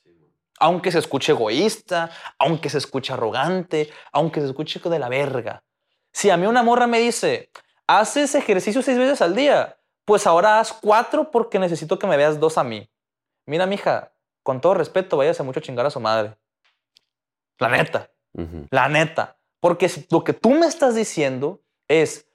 Speaker 1: Aunque se escuche egoísta, aunque se escuche arrogante, aunque se escuche de la verga. Si a mí una morra me dice, haces ejercicio seis veces al día, pues ahora haz cuatro porque necesito que me veas dos a mí. Mira, mija, con todo respeto, váyase mucho a chingar a su madre. La neta. La neta. Porque lo que tú me estás diciendo es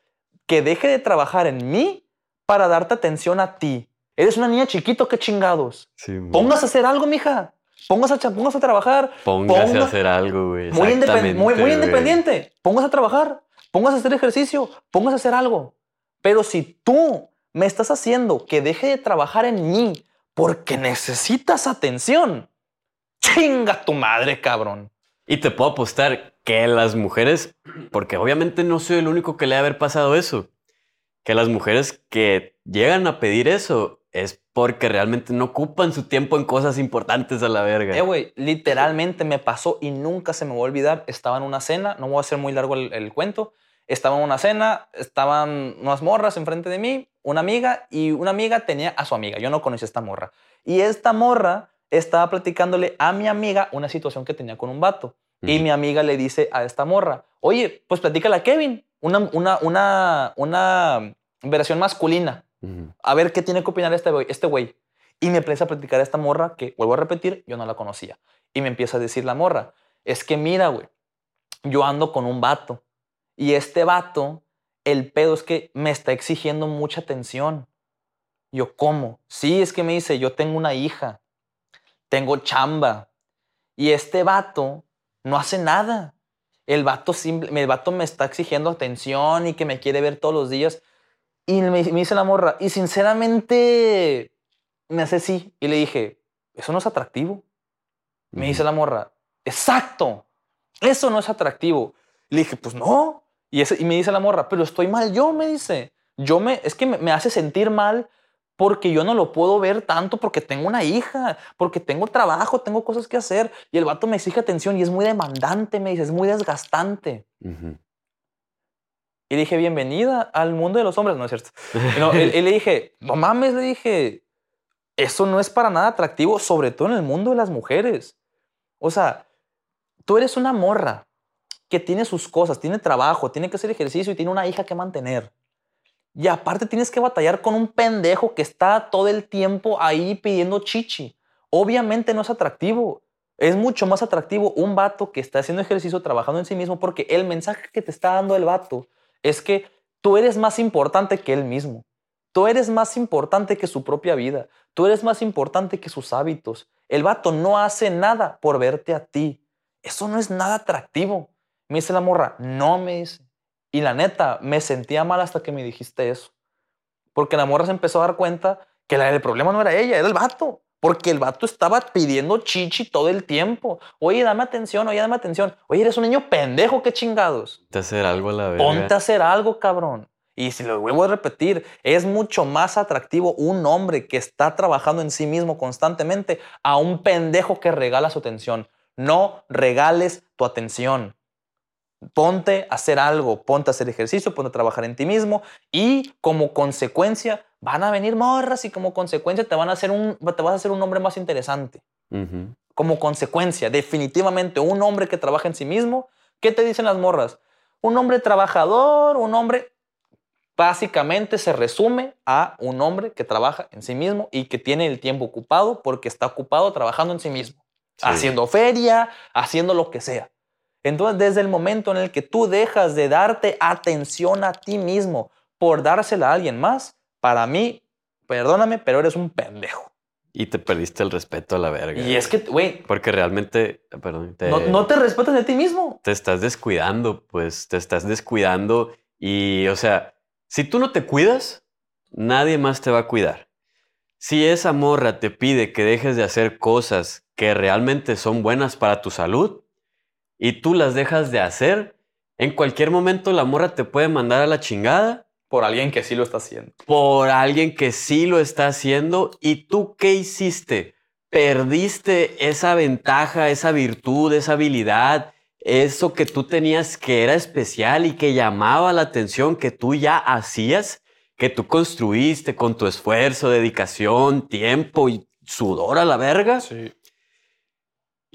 Speaker 1: que deje de trabajar en mí para darte atención a ti. Eres una niña chiquito, qué chingados.
Speaker 2: Sí.
Speaker 1: Póngase a hacer algo, mija. Póngase a, póngase a trabajar.
Speaker 2: Póngase a hacer algo, güey.
Speaker 1: Muy, independ- muy, muy independiente. Póngase a trabajar. Póngase a hacer ejercicio. Póngase a hacer algo. Pero si tú me estás haciendo que deje de trabajar en mí porque necesitas atención, chinga tu madre, cabrón.
Speaker 2: Y te puedo apostar que las mujeres, porque obviamente no soy el único que le ha haber pasado eso, que las mujeres que llegan a pedir eso es porque realmente no ocupan su tiempo en cosas importantes a la verga.
Speaker 1: Eh, güey, literalmente me pasó y nunca se me va a olvidar. Estaba en una cena, no voy a hacer muy largo el, el cuento. Estaba en una cena, estaban unas morras enfrente de mí, una amiga, y una amiga tenía a su amiga. Yo no conocía a esta morra. Y esta morra estaba platicándole a mi amiga una situación que tenía con un vato. Y mi amiga le dice a esta morra, oye, pues platícala a Kevin, una, una, una, una versión masculina a ver qué tiene que opinar este güey. Este güey. Y me empieza a platicar a esta morra que, vuelvo a repetir, yo no la conocía. Y me empieza a decir la morra, es que mira, güey, yo ando con un vato. Y este vato, el pedo es que me está exigiendo mucha atención. Yo, ¿cómo? Sí, es que me dice, yo tengo una hija, tengo chamba. Y este vato no hace nada. El vato, simple, el vato me está exigiendo atención y que me quiere ver todos los días. Y me, me dice la morra, y sinceramente me hace sí. Y le dije, eso no es atractivo. Me dice la morra, exacto, eso no es atractivo. Le dije, pues no. Y, me dice la morra, pero estoy mal yo, me dice. Yo me, es que me, me hace sentir mal porque yo no lo puedo ver tanto porque tengo una hija, porque tengo trabajo, tengo cosas que hacer. Y el vato me exige atención y es muy demandante, me dice, es muy desgastante. Y le dije, bienvenida al mundo de los hombres, ¿no es cierto? No, y- y le dije, no mames, le dije, eso no es para nada atractivo, sobre todo en el mundo de las mujeres. O sea, tú eres una morra que tiene sus cosas, tiene trabajo, tiene que hacer ejercicio y tiene una hija que mantener. Y aparte tienes que batallar con un pendejo que está todo el tiempo ahí pidiendo chichi. Obviamente no es atractivo. Es mucho más atractivo un vato que está haciendo ejercicio, trabajando en sí mismo, porque el mensaje que te está dando el vato es que tú eres más importante que él mismo. Tú eres más importante que su propia vida. Tú eres más importante que sus hábitos. El vato no hace nada por verte a ti. Eso no es nada atractivo. Me dice la morra, no me dice. Y la neta, me sentía mal hasta que me dijiste eso. Porque la morra se empezó a dar cuenta que el problema no era ella, era el vato. Porque el vato estaba pidiendo chichi todo el tiempo. Oye, dame atención, oye, dame atención. Oye, eres un niño pendejo, qué chingados.
Speaker 2: Ponte a hacer algo a la verga.
Speaker 1: Ponte a hacer algo, cabrón. Y si lo vuelvo a repetir, es mucho más atractivo un hombre que está trabajando en sí mismo constantemente a un pendejo que regala su atención. No regales tu atención. Ponte a hacer algo, ponte a hacer ejercicio, ponte a trabajar en ti mismo y como consecuencia van a venir morras y como consecuencia te van a hacer un, te vas a hacer un hombre más interesante. Como consecuencia, definitivamente un hombre que trabaja en sí mismo, ¿qué te dicen las morras? Un hombre trabajador, un hombre básicamente se resume a un hombre que trabaja en sí mismo y que tiene el tiempo ocupado porque está ocupado trabajando en sí mismo,
Speaker 2: Sí.
Speaker 1: haciendo feria, haciendo lo que sea. Entonces, desde el momento en el que tú dejas de darte atención a ti mismo por dársela a alguien más, para mí, perdóname, pero eres un pendejo.
Speaker 2: Y te perdiste el respeto a la verga.
Speaker 1: Y es que, güey,
Speaker 2: Porque realmente, perdón, te,
Speaker 1: no, no te respetas de ti mismo.
Speaker 2: te estás descuidando, pues te estás descuidando y, o sea, si tú no te cuidas, nadie más te va a cuidar. Si esa morra te pide que dejes de hacer cosas que realmente son buenas para tu salud y tú las dejas de hacer, en cualquier momento la morra te puede mandar a la chingada
Speaker 1: Por alguien que sí lo está haciendo.
Speaker 2: por alguien que sí lo está haciendo y tú qué hiciste? Perdiste esa ventaja, esa virtud, esa habilidad, eso que tú tenías que era especial y que llamaba la atención, que tú ya hacías, que tú construiste con tu esfuerzo, dedicación, tiempo y sudor a la verga.
Speaker 1: Sí.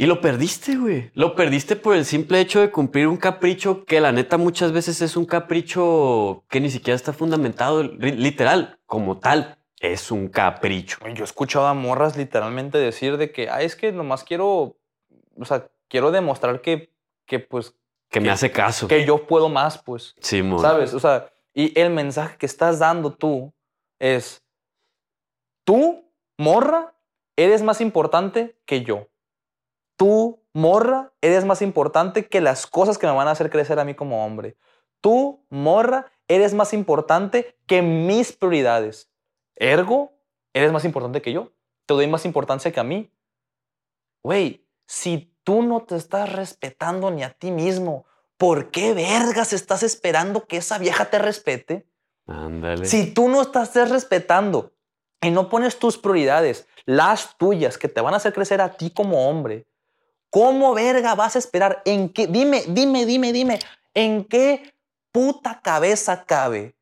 Speaker 2: Y lo perdiste, güey. Lo perdiste por el simple hecho de cumplir un capricho que la neta muchas veces es un capricho que ni siquiera está fundamentado, li- literal, como tal. Es un capricho.
Speaker 1: Yo he escuchado a morras literalmente decir de que, ah, es que nomás quiero, o sea, quiero demostrar que, que pues,
Speaker 2: Que me hace caso.
Speaker 1: que yo puedo más, pues,
Speaker 2: Simón.
Speaker 1: ¿sabes? O sea, y el mensaje que estás dando tú es, tú, morra, eres más importante que yo. Tú, morra, eres más importante que las cosas que me van a hacer crecer a mí como hombre. Tú, morra, eres más importante que mis prioridades. Ergo, eres más importante que yo. Te doy más importancia que a mí. Güey, si tú no te estás respetando ni a ti mismo, ¿por qué vergas estás esperando que esa vieja te respete?
Speaker 2: Ándale.
Speaker 1: Si tú no estás respetando y no pones tus prioridades, las tuyas, que te van a hacer crecer a ti como hombre, ¿cómo verga vas a esperar? ¿En qué? Dime, dime, dime, dime, ¿en qué puta cabeza cabe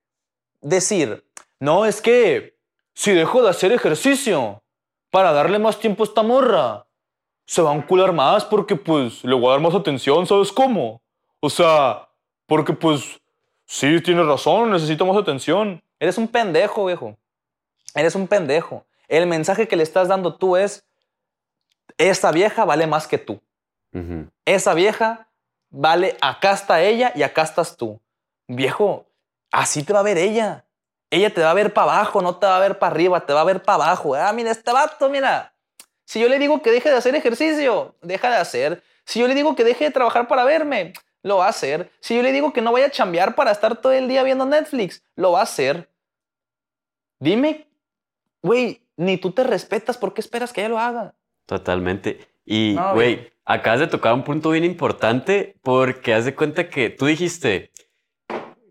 Speaker 1: decir, no, es que si dejo de hacer ejercicio para darle más tiempo a esta morra, se va a encular más porque pues le voy a dar más atención, ¿sabes cómo? O sea, porque pues sí, tienes razón, necesito más atención. Eres un pendejo, viejo. Eres un pendejo. El mensaje que le estás dando tú es, esta vieja vale más que tú. Esa vieja vale, acá está ella y acá estás tú. Viejo, así te va a ver ella. Ella te va a ver para abajo, no te va a ver para arriba, te va a ver para abajo. Ah, mira, este vato, mira. Si yo le digo que deje de hacer ejercicio, deja de hacer. Si yo le digo que deje de trabajar para verme, lo va a hacer. Si yo le digo que no vaya a chambear para estar todo el día viendo Netflix, lo va a hacer. Dime, güey, ni tú te respetas, ¿por qué esperas que ella lo haga?
Speaker 2: Totalmente. Y, güey, acabas de tocar un punto bien importante porque haz de cuenta que tú dijiste,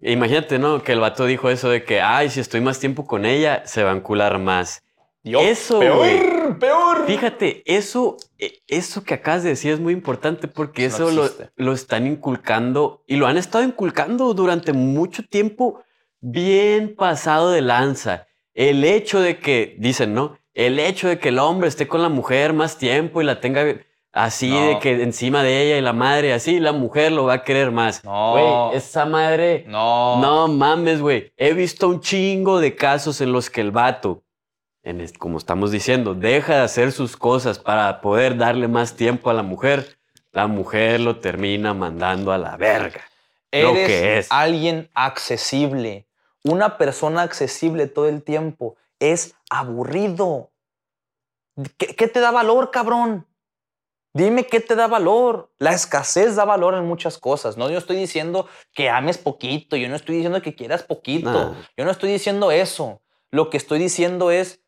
Speaker 2: imagínate, ¿no? Que el vato dijo eso de que, ay, si estoy más tiempo con ella, se va a encular más.
Speaker 1: Yo,
Speaker 2: Eso,
Speaker 1: peor, peor.
Speaker 2: Fíjate, eso, eh, eso que acabas de decir es muy importante porque
Speaker 1: Eso no
Speaker 2: eso lo, lo están inculcando y lo han estado inculcando durante mucho tiempo bien pasado de lanza. El hecho de que, dicen, ¿no? El hecho de que el hombre esté con la mujer más tiempo y la tenga así,
Speaker 1: No.
Speaker 2: de que encima de ella y la madre así, la mujer lo va a querer más.
Speaker 1: No.
Speaker 2: Güey, esa madre...
Speaker 1: No.
Speaker 2: No mames, güey. He visto un chingo de casos en los que el vato, en como estamos diciendo, deja de hacer sus cosas para poder darle más tiempo a la mujer. La mujer lo termina mandando a la verga.
Speaker 1: Eres
Speaker 2: lo que es.
Speaker 1: alguien accesible. Una persona accesible todo el tiempo es aburrido. ¿Qué, qué te da valor, cabrón? Dime qué te da valor. La escasez da valor en muchas cosas. No, yo estoy diciendo que ames poquito. Yo no estoy diciendo que quieras poquito. Yo no estoy diciendo eso. Lo que estoy diciendo es,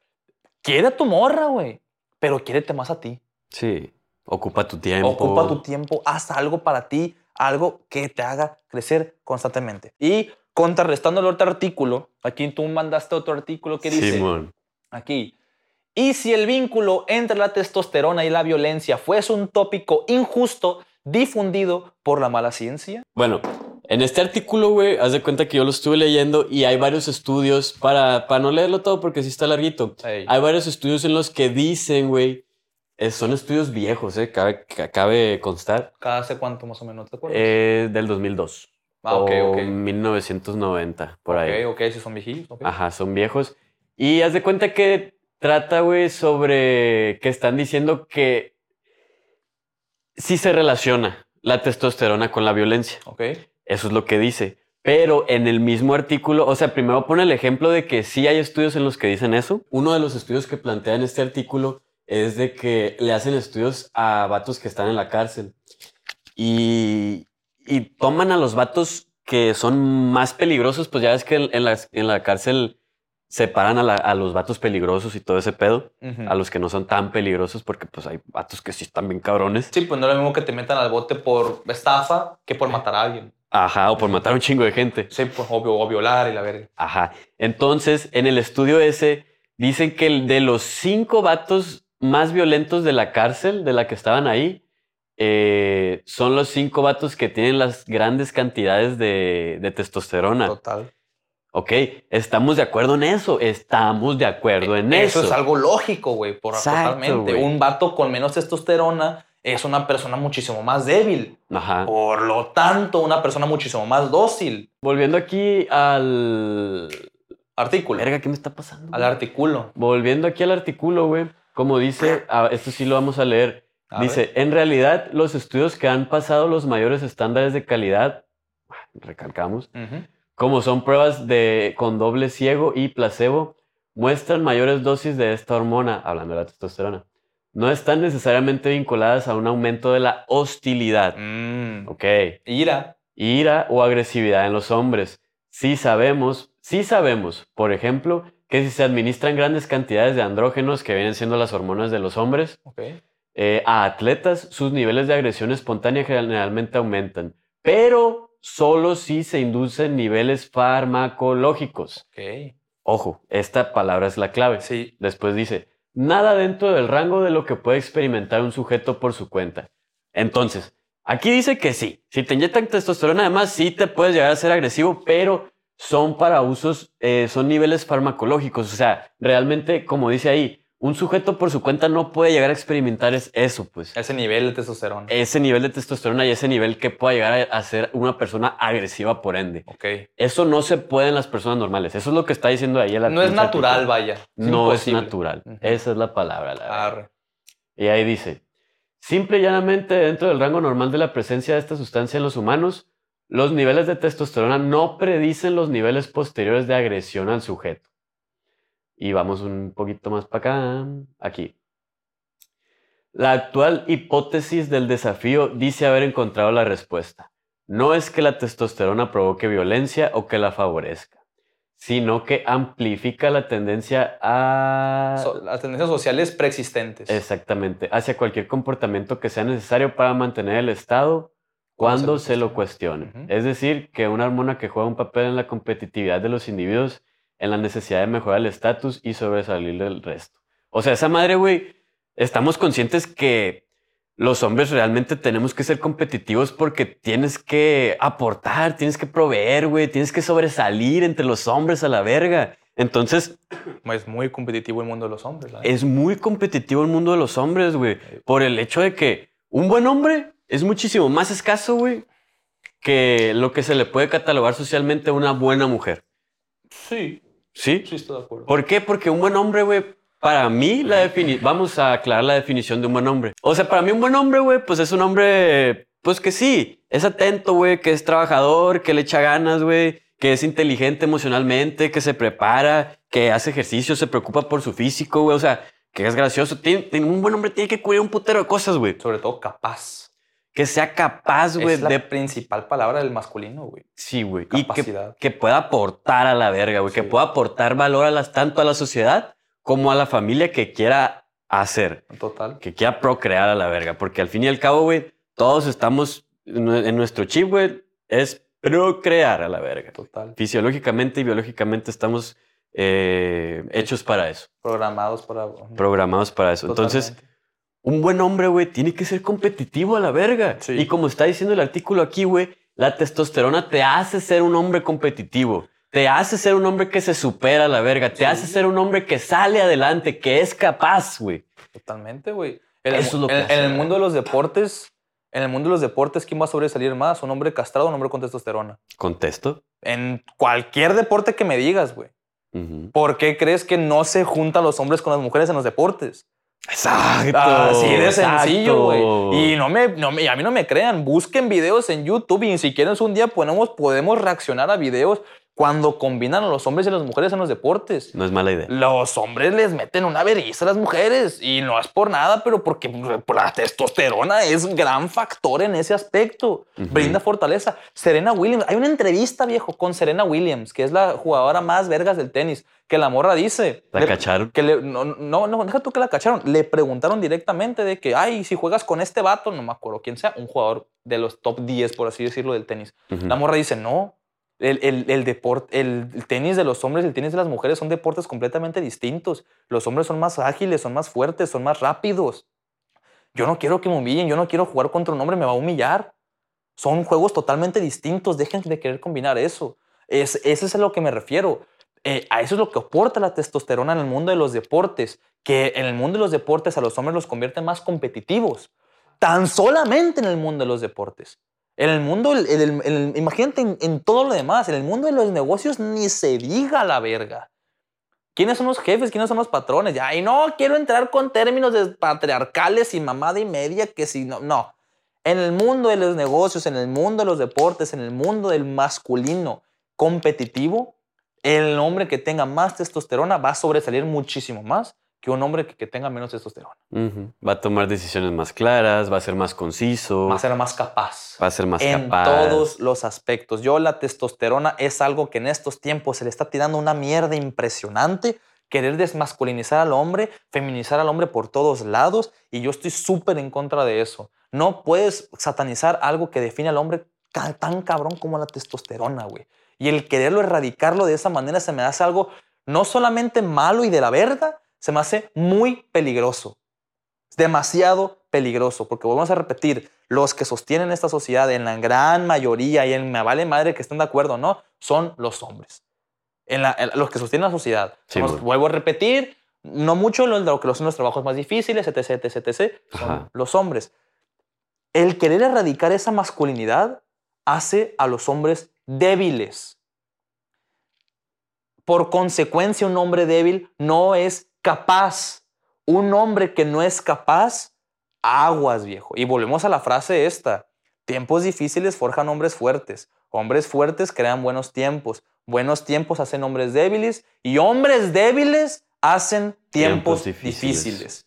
Speaker 1: quiere a tu morra, güey. pero quiérete más a ti.
Speaker 2: Sí. Ocupa tu tiempo.
Speaker 1: Ocupa tu tiempo, haz algo para ti, algo que te haga crecer constantemente. Y contrarrestando el otro artículo, aquí tú mandaste otro artículo que dice,
Speaker 2: Simón.
Speaker 1: aquí, y si el vínculo entre la testosterona y la violencia fuese un tópico injusto difundido por la mala ciencia.
Speaker 2: Bueno, en este artículo, güey, haz de cuenta que yo lo estuve leyendo y hay varios estudios, para, para no leerlo todo porque sí está larguito,
Speaker 1: Ey.
Speaker 2: hay varios estudios en los que dicen, güey, eh, son estudios viejos, eh, cabe, ca- cabe constar,
Speaker 1: ¿Cada hace cuánto más o menos te acuerdas?
Speaker 2: eh, del 2002.
Speaker 1: ah, ok,
Speaker 2: o
Speaker 1: ok.
Speaker 2: 1990, por ahí.
Speaker 1: Ok, ok, si son viejillos. ok.
Speaker 2: Ajá, son viejos. Y haz de cuenta que trata, güey, sobre que están diciendo que sí se relaciona la testosterona con la violencia.
Speaker 1: Ok.
Speaker 2: Eso es lo que dice. Pero en el mismo artículo, o sea, primero pone el ejemplo de que sí hay estudios en los que dicen eso. Uno de los estudios que plantea en este artículo es de que le hacen estudios a vatos que están en la cárcel. Y, y toman a los vatos que son más peligrosos, pues ya ves que en, en la, en la cárcel separan a, la- a los vatos peligrosos y todo ese pedo, a los que no son tan peligrosos, porque pues hay vatos que sí están bien cabrones.
Speaker 1: Sí, pues no es lo mismo que te metan al bote por estafa que por matar a alguien.
Speaker 2: Ajá, o por matar a un chingo de gente.
Speaker 1: Sí, pues obvio, o violar y la verga.
Speaker 2: Ajá. Entonces, en el estudio ese, dicen que de los cinco vatos más violentos de la cárcel, de la que estaban ahí, eh, son los cinco vatos que tienen las grandes cantidades de, de testosterona.
Speaker 1: Total.
Speaker 2: Ok, estamos de acuerdo en eso. Estamos de acuerdo en eso.
Speaker 1: Eso es algo lógico, güey, por
Speaker 2: Exacto,
Speaker 1: totalmente.
Speaker 2: güey.
Speaker 1: Un vato con menos testosterona es una persona muchísimo más débil.
Speaker 2: Ajá.
Speaker 1: Por lo tanto, una persona muchísimo más dócil.
Speaker 2: Volviendo aquí al.
Speaker 1: Artículo.
Speaker 2: Verga, ¿qué me está pasando?
Speaker 1: Al artículo.
Speaker 2: Volviendo aquí al artículo, güey, como dice, ah, esto sí lo vamos a leer.
Speaker 1: A
Speaker 2: dice, en realidad, los estudios que han pasado los mayores estándares de calidad, recalcamos,
Speaker 1: Ujú.
Speaker 2: Como son pruebas de con doble ciego y placebo, muestran mayores dosis de esta hormona, hablando de la testosterona. No están necesariamente vinculadas a un aumento de la hostilidad,
Speaker 1: Mm.
Speaker 2: ¿ok?
Speaker 1: Ira.
Speaker 2: ira o agresividad en los hombres. Sí sabemos, sí sabemos, por ejemplo, que si se administran grandes cantidades de andrógenos, que vienen siendo las hormonas de los hombres,
Speaker 1: Ok.
Speaker 2: eh, a atletas, sus niveles de agresión espontánea generalmente aumentan, pero solo si se inducen niveles farmacológicos. Ojo, esta palabra es la clave.
Speaker 1: Sí.
Speaker 2: Después dice, nada dentro del rango de lo que puede experimentar un sujeto por su cuenta. Entonces, aquí dice que sí, si te inyectan testosterona, además sí te puedes llegar a ser agresivo, pero son para usos, eh, son niveles farmacológicos. O sea, realmente, como dice ahí, un sujeto por su cuenta no puede llegar a experimentar es eso, pues.
Speaker 1: Ese nivel de testosterona.
Speaker 2: Ese nivel de testosterona y ese nivel que pueda llegar a, ser una persona agresiva por ende.
Speaker 1: Ok.
Speaker 2: Eso no se puede en las personas normales. Eso es lo que está diciendo ahí el
Speaker 1: No es natural,
Speaker 2: artículo.
Speaker 1: vaya. Es
Speaker 2: No es natural. Esa es la palabra. La.
Speaker 1: Arre.
Speaker 2: Y ahí dice, simple y llanamente dentro del rango normal de la presencia de esta sustancia en los humanos, los niveles de testosterona no predicen los niveles posteriores de agresión al sujeto. Y vamos un poquito más para acá, aquí. La actual hipótesis del desafío dice haber encontrado la respuesta. No es que la testosterona provoque violencia o que la favorezca, sino que amplifica la tendencia a...
Speaker 1: So- las tendencias sociales preexistentes.
Speaker 2: Exactamente, hacia cualquier comportamiento que sea necesario para mantener el estado cuando
Speaker 1: se
Speaker 2: se
Speaker 1: lo
Speaker 2: cuestione. Es decir, que una hormona que juega un papel en la competitividad de los individuos, en la necesidad de mejorar el estatus y sobresalir del resto. O sea, esa madre, güey, estamos conscientes que los hombres realmente tenemos que ser competitivos porque tienes que aportar, tienes que proveer, güey, tienes que sobresalir entre los hombres a la verga. Entonces,
Speaker 1: Es muy competitivo el mundo de los hombres.
Speaker 2: es muy competitivo el mundo de los hombres, güey. Por el hecho de que un buen hombre es muchísimo más escaso, güey, que lo que se le puede catalogar socialmente a una buena mujer.
Speaker 1: Sí,
Speaker 2: ¿Sí?
Speaker 1: sí estoy de acuerdo.
Speaker 2: ¿Por qué? Porque un buen hombre, güey, para mí, la defini vamos a aclarar la definición de un buen hombre. O sea, para mí un buen hombre, güey, pues es un hombre, pues que sí, es atento, güey, que es trabajador, que le echa ganas, güey, que es inteligente emocionalmente, que se prepara, que hace ejercicio, se preocupa por su físico, güey, o sea, que es gracioso. Tiene, tiene- un buen hombre tiene que cubrir un putero de cosas, güey.
Speaker 1: Sobre todo capaz.
Speaker 2: Que sea capaz, güey,
Speaker 1: es la
Speaker 2: de...
Speaker 1: principal palabra del masculino, güey.
Speaker 2: Sí, güey. Y que,
Speaker 1: Capacidad.
Speaker 2: que pueda aportar a la verga, güey. Que pueda aportar valor a las, tanto a la sociedad como a la familia que quiera hacer,
Speaker 1: Total.
Speaker 2: que quiera procrear a la verga, porque al fin y al cabo, güey, todos estamos en nuestro chip, güey, es procrear a la verga.
Speaker 1: Total.
Speaker 2: Fisiológicamente y biológicamente estamos eh, hechos para eso,
Speaker 1: Programados para.
Speaker 2: programados para eso. Entonces. Un buen hombre, güey, tiene que ser competitivo a la verga.
Speaker 1: Sí.
Speaker 2: Y como está diciendo el artículo aquí, güey, la testosterona te hace ser un hombre competitivo. Te hace ser un hombre que se supera a la verga. Te
Speaker 1: Sí.
Speaker 2: hace ser un hombre que sale adelante, que es capaz, güey.
Speaker 1: Totalmente, güey. En, el
Speaker 2: Eso es lo que
Speaker 1: en-
Speaker 2: hace,
Speaker 1: en el mundo de los deportes, en el mundo de los deportes, ¿quién va a sobresalir más? ¿Un hombre castrado o un hombre con testosterona?
Speaker 2: Contesto.
Speaker 1: En cualquier deporte que me digas, güey. ¿Por qué crees que no se juntan los hombres con las mujeres en los deportes?
Speaker 2: Exacto.
Speaker 1: Así de
Speaker 2: exacto.
Speaker 1: sencillo, güey. Y no me, no me- a mí no me crean. Busquen videos en YouTube y si quieren un día ponemos, podemos reaccionar a videos cuando combinan a los hombres y las mujeres en los deportes.
Speaker 2: No es mala idea.
Speaker 1: Los hombres les meten una veriza a las mujeres y no es por nada, pero porque por la testosterona es gran factor en ese aspecto.
Speaker 2: Ujú.
Speaker 1: Brinda fortaleza. Serena Williams, hay una entrevista, viejo, con Serena Williams, que es la jugadora más vergas del tenis, que la morra dice...
Speaker 2: ¿La
Speaker 1: le-
Speaker 2: cacharon?
Speaker 1: que le- no, no, no, deja tú que la cacharon. Le preguntaron directamente de que, ay, si juegas con este vato, no me acuerdo quién sea, un jugador de los top 10, por así decirlo, del tenis.
Speaker 2: Ujú.
Speaker 1: La morra dice, no, el, el, el deporte, el, tenis de los hombres y el tenis de las mujeres son deportes completamente distintos. Los hombres son más ágiles, son más fuertes, son más rápidos. Yo no quiero que me humillen, yo no quiero jugar contra un hombre, me va a humillar. Son juegos totalmente distintos, dejen de querer combinar eso. Es, ese es a lo que me refiero. Eh, a eso es lo que aporta la testosterona en el mundo de los deportes, que en el mundo de los deportes a los hombres los convierte más competitivos. Tan solamente en el mundo de los deportes. En el mundo, imagínate en, todo lo demás, en el mundo de los negocios ni se diga la verga. ¿Quiénes son los jefes? ¿Quiénes son los patrones? Ya, y no quiero entrar con términos patriarcales y mamada y media que si no, no. En el mundo de los negocios, en el mundo de los deportes, en el mundo del masculino competitivo, el hombre que tenga más testosterona va a sobresalir muchísimo más que un hombre que, que tenga menos testosterona.
Speaker 2: Va a tomar decisiones más claras, va a ser más conciso,
Speaker 1: Va a ser más capaz.
Speaker 2: va a ser más
Speaker 1: en
Speaker 2: capaz.
Speaker 1: todos los aspectos. Yo la testosterona es algo que en estos tiempos se le está tirando una mierda impresionante. Querer desmasculinizar al hombre, feminizar al hombre por todos lados. Y yo estoy súper en contra de eso. No puedes satanizar algo que define al hombre tan cabrón como la testosterona, güey. Y el quererlo erradicarlo de esa manera se me hace algo no solamente malo y de la verga, se me hace muy peligroso demasiado peligroso, porque volvemos a repetir, los que sostienen esta sociedad en la gran mayoría, y en me vale madre que estén de acuerdo o no, son los hombres. En la- en los que sostienen la sociedad.
Speaker 2: Sí,
Speaker 1: Nos- vuelvo a repetir, no mucho lo, que son los trabajos más difíciles, etc, etc, etc, son
Speaker 2: Ajá.
Speaker 1: los hombres. El querer erradicar esa masculinidad hace a los hombres débiles. Por consecuencia, un hombre débil no es capaz. Un hombre que no es capaz, aguas, viejo. Y volvemos a la frase esta. Tiempos difíciles forjan hombres fuertes. Hombres fuertes crean buenos tiempos. Buenos tiempos hacen hombres débiles. Y hombres débiles hacen tiempos, difíciles.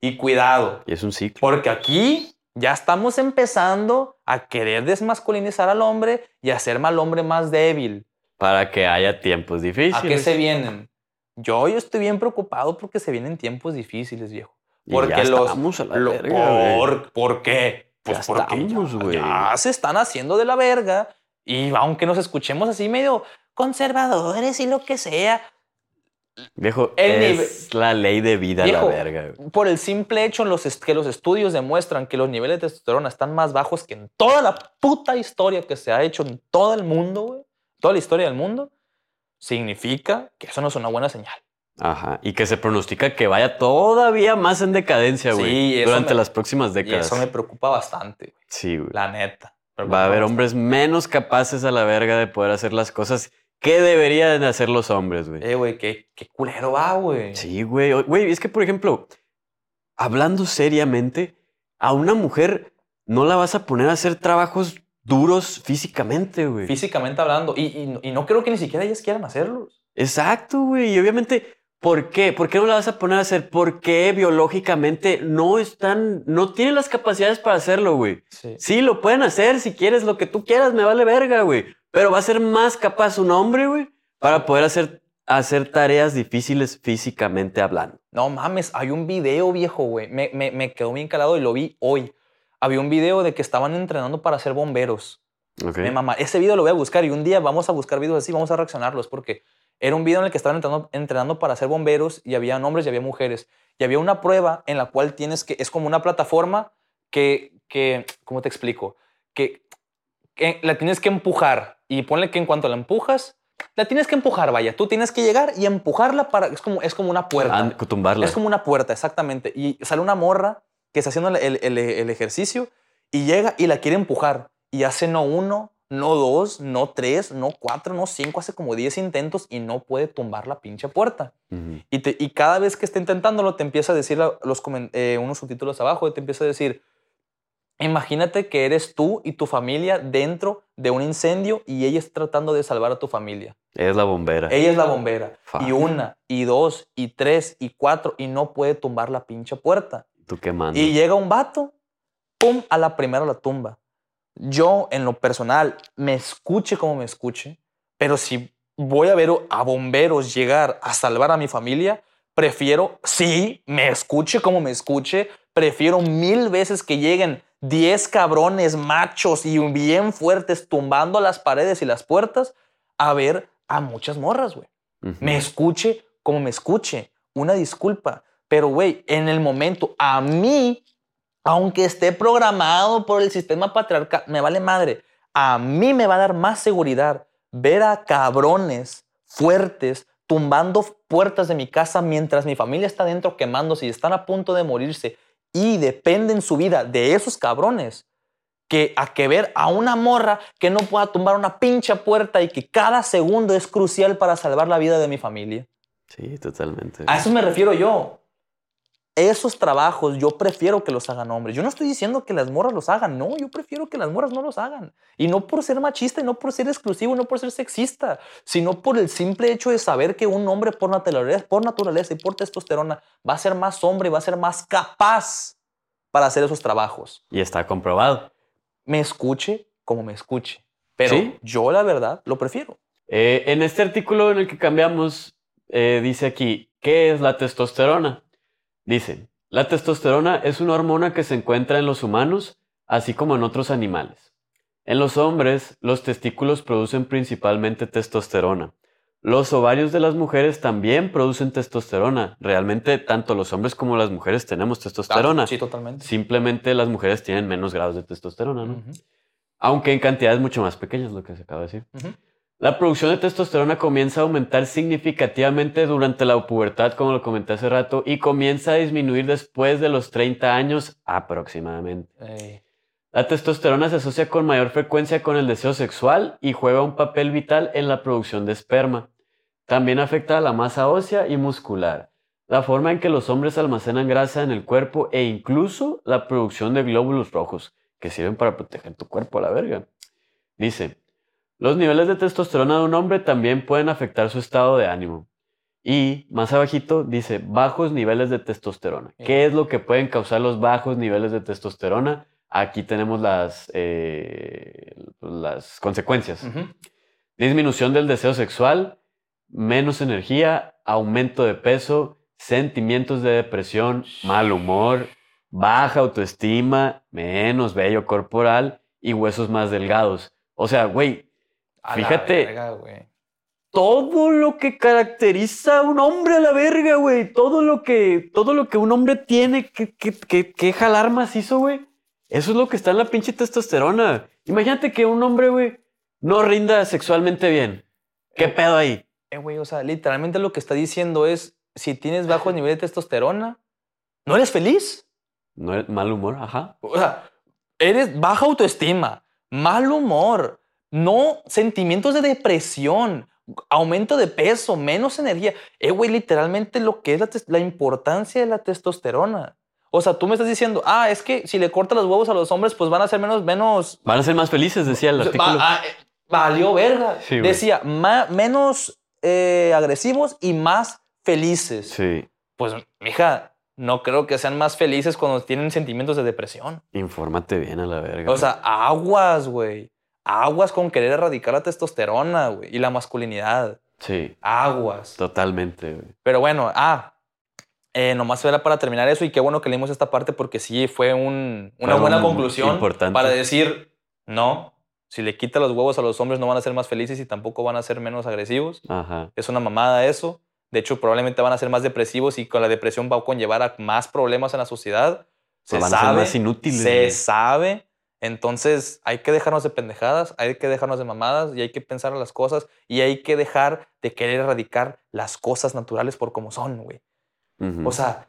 Speaker 1: Y cuidado,
Speaker 2: Y es un ciclo.
Speaker 1: porque aquí ya estamos empezando a querer desmasculinizar al hombre y hacer al hombre más débil.
Speaker 2: Para que haya tiempos difíciles.
Speaker 1: ¿A qué se vienen? Yo, yo estoy bien preocupado porque se vienen tiempos difíciles, viejo. Porque
Speaker 2: ya
Speaker 1: los.
Speaker 2: estamos a la
Speaker 1: lo-
Speaker 2: verga,
Speaker 1: por, ¿Por qué?
Speaker 2: Ya
Speaker 1: porque
Speaker 2: estamos,
Speaker 1: ya- ya se están haciendo de la verga. Y aunque nos escuchemos así medio conservadores y lo que sea,
Speaker 2: Viejo,
Speaker 1: El
Speaker 2: es la ley de vida
Speaker 1: Viejo,
Speaker 2: la verga.
Speaker 1: por el simple hecho los que los estudios demuestran que los niveles de testosterona están más bajos que en toda la puta historia que se ha hecho en todo el mundo, güey, toda la historia del mundo, significa que eso no es una buena señal.
Speaker 2: Ajá. Y que se pronostica que vaya todavía más en decadencia, güey.
Speaker 1: Sí,
Speaker 2: durante
Speaker 1: me-
Speaker 2: las próximas
Speaker 1: Y
Speaker 2: décadas.
Speaker 1: eso me preocupa bastante, güey,
Speaker 2: Sí, güey.
Speaker 1: la neta.
Speaker 2: Va a haber hombres menos capaces a la verga de poder hacer las cosas que deberían hacer los hombres, güey.
Speaker 1: Eh, güey, qué, qué culero va, güey.
Speaker 2: Sí, güey. Güey, es que, por ejemplo, hablando seriamente, a una mujer no la vas a poner a hacer trabajos duros físicamente, güey.
Speaker 1: Físicamente hablando. Y, y no- y no creo que ni siquiera ellas quieran hacerlos.
Speaker 2: Exacto, güey. Y obviamente, ¿por qué? ¿Por qué no la vas a poner a hacer? Porque biológicamente no están, no tienen las capacidades para hacerlo, güey.
Speaker 1: Sí.
Speaker 2: Sí, lo pueden hacer si quieres lo que tú quieras, me vale verga, güey. Pero va a ser más capaz un hombre, güey, para poder hacer hacer tareas difíciles físicamente hablando.
Speaker 1: No mames, hay un video viejo, güey. Me, me, me quedó bien calado y lo vi hoy. Había un video de que estaban entrenando para ser bomberos.
Speaker 2: Ok.
Speaker 1: Me mama. Ese video lo voy a buscar y un día vamos a buscar videos así, vamos a reaccionarlos porque era un video en el que estaban entrenando, entrenando para ser bomberos y había hombres y había mujeres. Y había una prueba en la cual tienes que, es como una plataforma que, que ¿cómo te explico? Que, que la tienes que empujar y ponle que en cuanto la empujas, la tienes que empujar, vaya. Tú tienes que llegar y empujarla para, es como, es como una puerta.
Speaker 2: Ah, tumbarla.
Speaker 1: Es como una puerta, exactamente. Y sale una morra que está haciendo el, el- el ejercicio y llega y la quiere empujar. Y hace no uno, no dos, no tres, no cuatro, no cinco, hace como diez intentos y no puede tumbar la pinche puerta. Y, te- y cada vez que está intentándolo, te empieza a decir los, eh, unos subtítulos abajo, te empieza a decir, imagínate que eres tú y tu familia dentro de un incendio y ella está tratando de salvar a tu familia.
Speaker 2: Es la bombera.
Speaker 1: Ella es la bombera.
Speaker 2: Fuck.
Speaker 1: Y una, y dos, y tres, y cuatro, y no puede tumbar la pinche puerta.
Speaker 2: Tú quemando.
Speaker 1: Y llega un vato, pum, a la primera la tumba. Yo, en lo personal, me escuche como me escuche, pero si voy a ver a bomberos llegar a salvar a mi familia, prefiero, sí, me escuche como me escuche, prefiero mil veces que lleguen 10 cabrones machos y bien fuertes tumbando las paredes y las puertas a ver a muchas morras, güey
Speaker 2: Ujú.
Speaker 1: me escuche como me escuche. Una disculpa. Pero, güey, en el momento, a mí, aunque esté programado por el sistema patriarcal, me vale madre. A mí me va a dar más seguridad ver a cabrones fuertes tumbando puertas de mi casa mientras mi familia está dentro quemándose y están a punto de morirse y dependen su vida de esos cabrones que a que ver a una morra que no pueda tumbar una pincha puerta y que cada segundo es crucial para salvar la vida de mi familia.
Speaker 2: Sí, totalmente.
Speaker 1: A eso me refiero yo. Esos trabajos yo prefiero que los hagan hombres. Yo no estoy diciendo que las morras los hagan, no, yo prefiero que las morras no los hagan. Y no por ser machista, y no por ser exclusivo, no por ser sexista, sino por el simple hecho de saber que un hombre por naturaleza, por naturaleza y por testosterona va a ser más hombre y va a ser más capaz para hacer esos trabajos
Speaker 2: Y está comprobado.
Speaker 1: me escuche como me escuche. Pero
Speaker 2: Sí.
Speaker 1: yo la verdad lo prefiero.
Speaker 2: Eh, en este artículo en el que cambiamos, eh, dice aquí, ¿qué es la testosterona? Dice, la testosterona es una hormona que se encuentra en los humanos, así como en otros animales. En los hombres, los testículos producen principalmente testosterona. Los ovarios de las mujeres también producen testosterona. Realmente, tanto los hombres como las mujeres tenemos testosterona.
Speaker 1: Sí, totalmente.
Speaker 2: Simplemente las mujeres tienen menos grados de testosterona, ¿no? Aunque en cantidades mucho más pequeñas, lo que se acaba de decir. La producción de testosterona comienza a aumentar significativamente durante la pubertad, como lo comenté hace rato, y comienza a disminuir después de los 30 años aproximadamente.
Speaker 1: Ey.
Speaker 2: La testosterona se asocia con mayor frecuencia con el deseo sexual y juega un papel vital en la producción de esperma. También afecta a la masa ósea y muscular, la forma en que los hombres almacenan grasa en el cuerpo e incluso la producción de glóbulos rojos, que sirven para proteger tu cuerpo a la verga. Dice, los niveles de testosterona de un hombre también pueden afectar su estado de ánimo. Y más abajito dice bajos niveles de testosterona. ¿Qué es lo que pueden causar los bajos niveles de testosterona? Aquí tenemos las, eh, las consecuencias. Disminución del deseo sexual, menos energía, aumento de peso, sentimientos de depresión, mal humor, baja autoestima, menos vello corporal y huesos más delgados. O sea, güey,
Speaker 1: A la
Speaker 2: Fíjate.
Speaker 1: verga, güey.
Speaker 2: todo lo que caracteriza a un hombre a la verga, güey. Todo lo que, todo lo que un hombre tiene que, que, que, que jalar macizo, güey. Eso es lo que está en la pinche testosterona. Imagínate que un hombre, güey, no rinda sexualmente bien. ¿Qué pedo ahí?
Speaker 1: Eh, güey, o sea, literalmente lo que está diciendo es, si tienes bajo nivel de testosterona, ¿no eres feliz?
Speaker 2: No es mal humor, ajá.
Speaker 1: O sea, eres baja autoestima, mal humor, no sentimientos de depresión, aumento de peso, menos energía. Eh, güey, literalmente lo que es la, importancia de la testosterona. O sea, tú me estás diciendo, ah, es que si le cortas los huevos a los hombres, pues van a ser menos, menos,
Speaker 2: Van a ser más felices, decía el artículo.
Speaker 1: va- ah, eh, valió verga.
Speaker 2: Sí.
Speaker 1: Decía, "Ma- menos eh, agresivos y más felices.
Speaker 2: Sí,
Speaker 1: Pues, mija, no creo que sean más felices cuando tienen sentimientos de depresión.
Speaker 2: infórmate bien a la verga.
Speaker 1: O sea, aguas, güey. Aguas con querer erradicar la testosterona, güey, y la masculinidad.
Speaker 2: Sí,
Speaker 1: Aguas.
Speaker 2: totalmente, güey.
Speaker 1: Pero bueno, ah, eh, nomás era para terminar eso y qué bueno que leímos esta parte porque sí fue un- una buena
Speaker 2: un-
Speaker 1: conclusión
Speaker 2: importante.
Speaker 1: para decir, no, si le quita los huevos a los hombres no van a ser más felices y tampoco van a ser menos agresivos.
Speaker 2: Ajá.
Speaker 1: Es una mamada eso. De hecho, probablemente van a ser más depresivos y con la depresión va a conllevar a más problemas en la sociedad. Se
Speaker 2: van a ser
Speaker 1: sabe.
Speaker 2: más inútiles,
Speaker 1: Se
Speaker 2: güey.
Speaker 1: sabe. Entonces hay que dejarnos de pendejadas, hay que dejarnos de mamadas y hay que pensar en las cosas y hay que dejar de querer erradicar las cosas naturales por como son, güey. O sea,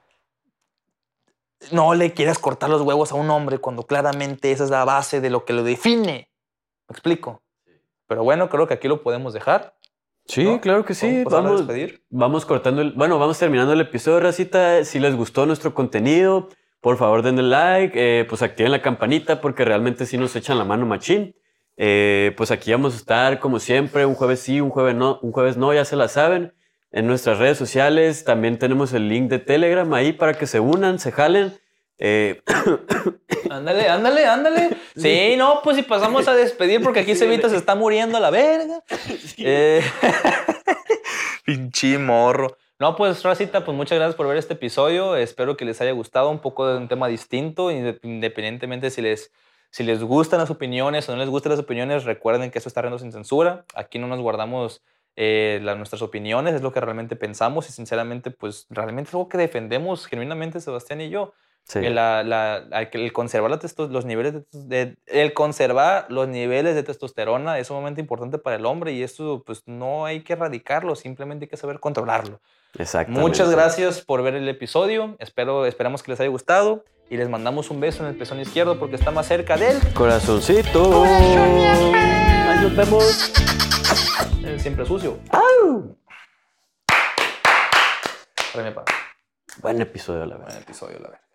Speaker 1: no le quieras cortar los huevos a un hombre cuando claramente esa es la base de lo que lo define. ¿Me explico? Pero bueno, creo que aquí lo podemos dejar.
Speaker 2: sí,
Speaker 1: ¿no?
Speaker 2: claro que sí. Vamos, vamos cortando el. Bueno, vamos terminando el episodio, Racita. Si les gustó nuestro contenido, por favor denle like, eh, pues activen la campanita porque realmente sí nos echan la mano machín. Eh, pues aquí vamos a estar como siempre, un jueves sí, un jueves no, un jueves no, ya se la saben. En nuestras redes sociales también tenemos el link de Telegram ahí para que se unan, se jalen. Eh, <coughs>
Speaker 1: Ándale, ándale, ándale. Sí, no, pues si pasamos a despedir porque aquí Cevita se está muriendo a la verga. Eh, <laughs> Pinche morro. No, pues Racita, pues muchas gracias por ver este episodio. Espero que les haya gustado un poco de un tema distinto, inde- independientemente si les, si les gustan las opiniones o no les gustan las opiniones, recuerden que esto está Rendo sin censura. Aquí no nos guardamos eh, la- nuestras opiniones, es lo que realmente pensamos y sinceramente, pues realmente es algo que defendemos genuinamente Sebastián y yo.
Speaker 2: sí.
Speaker 1: Que la- la- el conservar los niveles de, de- el conservar los niveles de testosterona es sumamente importante para el hombre y eso pues no hay que erradicarlo, simplemente hay que saber controlarlo.
Speaker 2: Exactamente.
Speaker 1: Muchas gracias por ver el episodio. Espero esperamos que les haya gustado y les mandamos un beso en el pezón izquierdo porque está más cerca del
Speaker 2: Corazoncito. Ahí nos vemos.
Speaker 1: el siempre sucio. Para
Speaker 2: Buen episodio, la verdad.
Speaker 1: buen episodio, la verdad.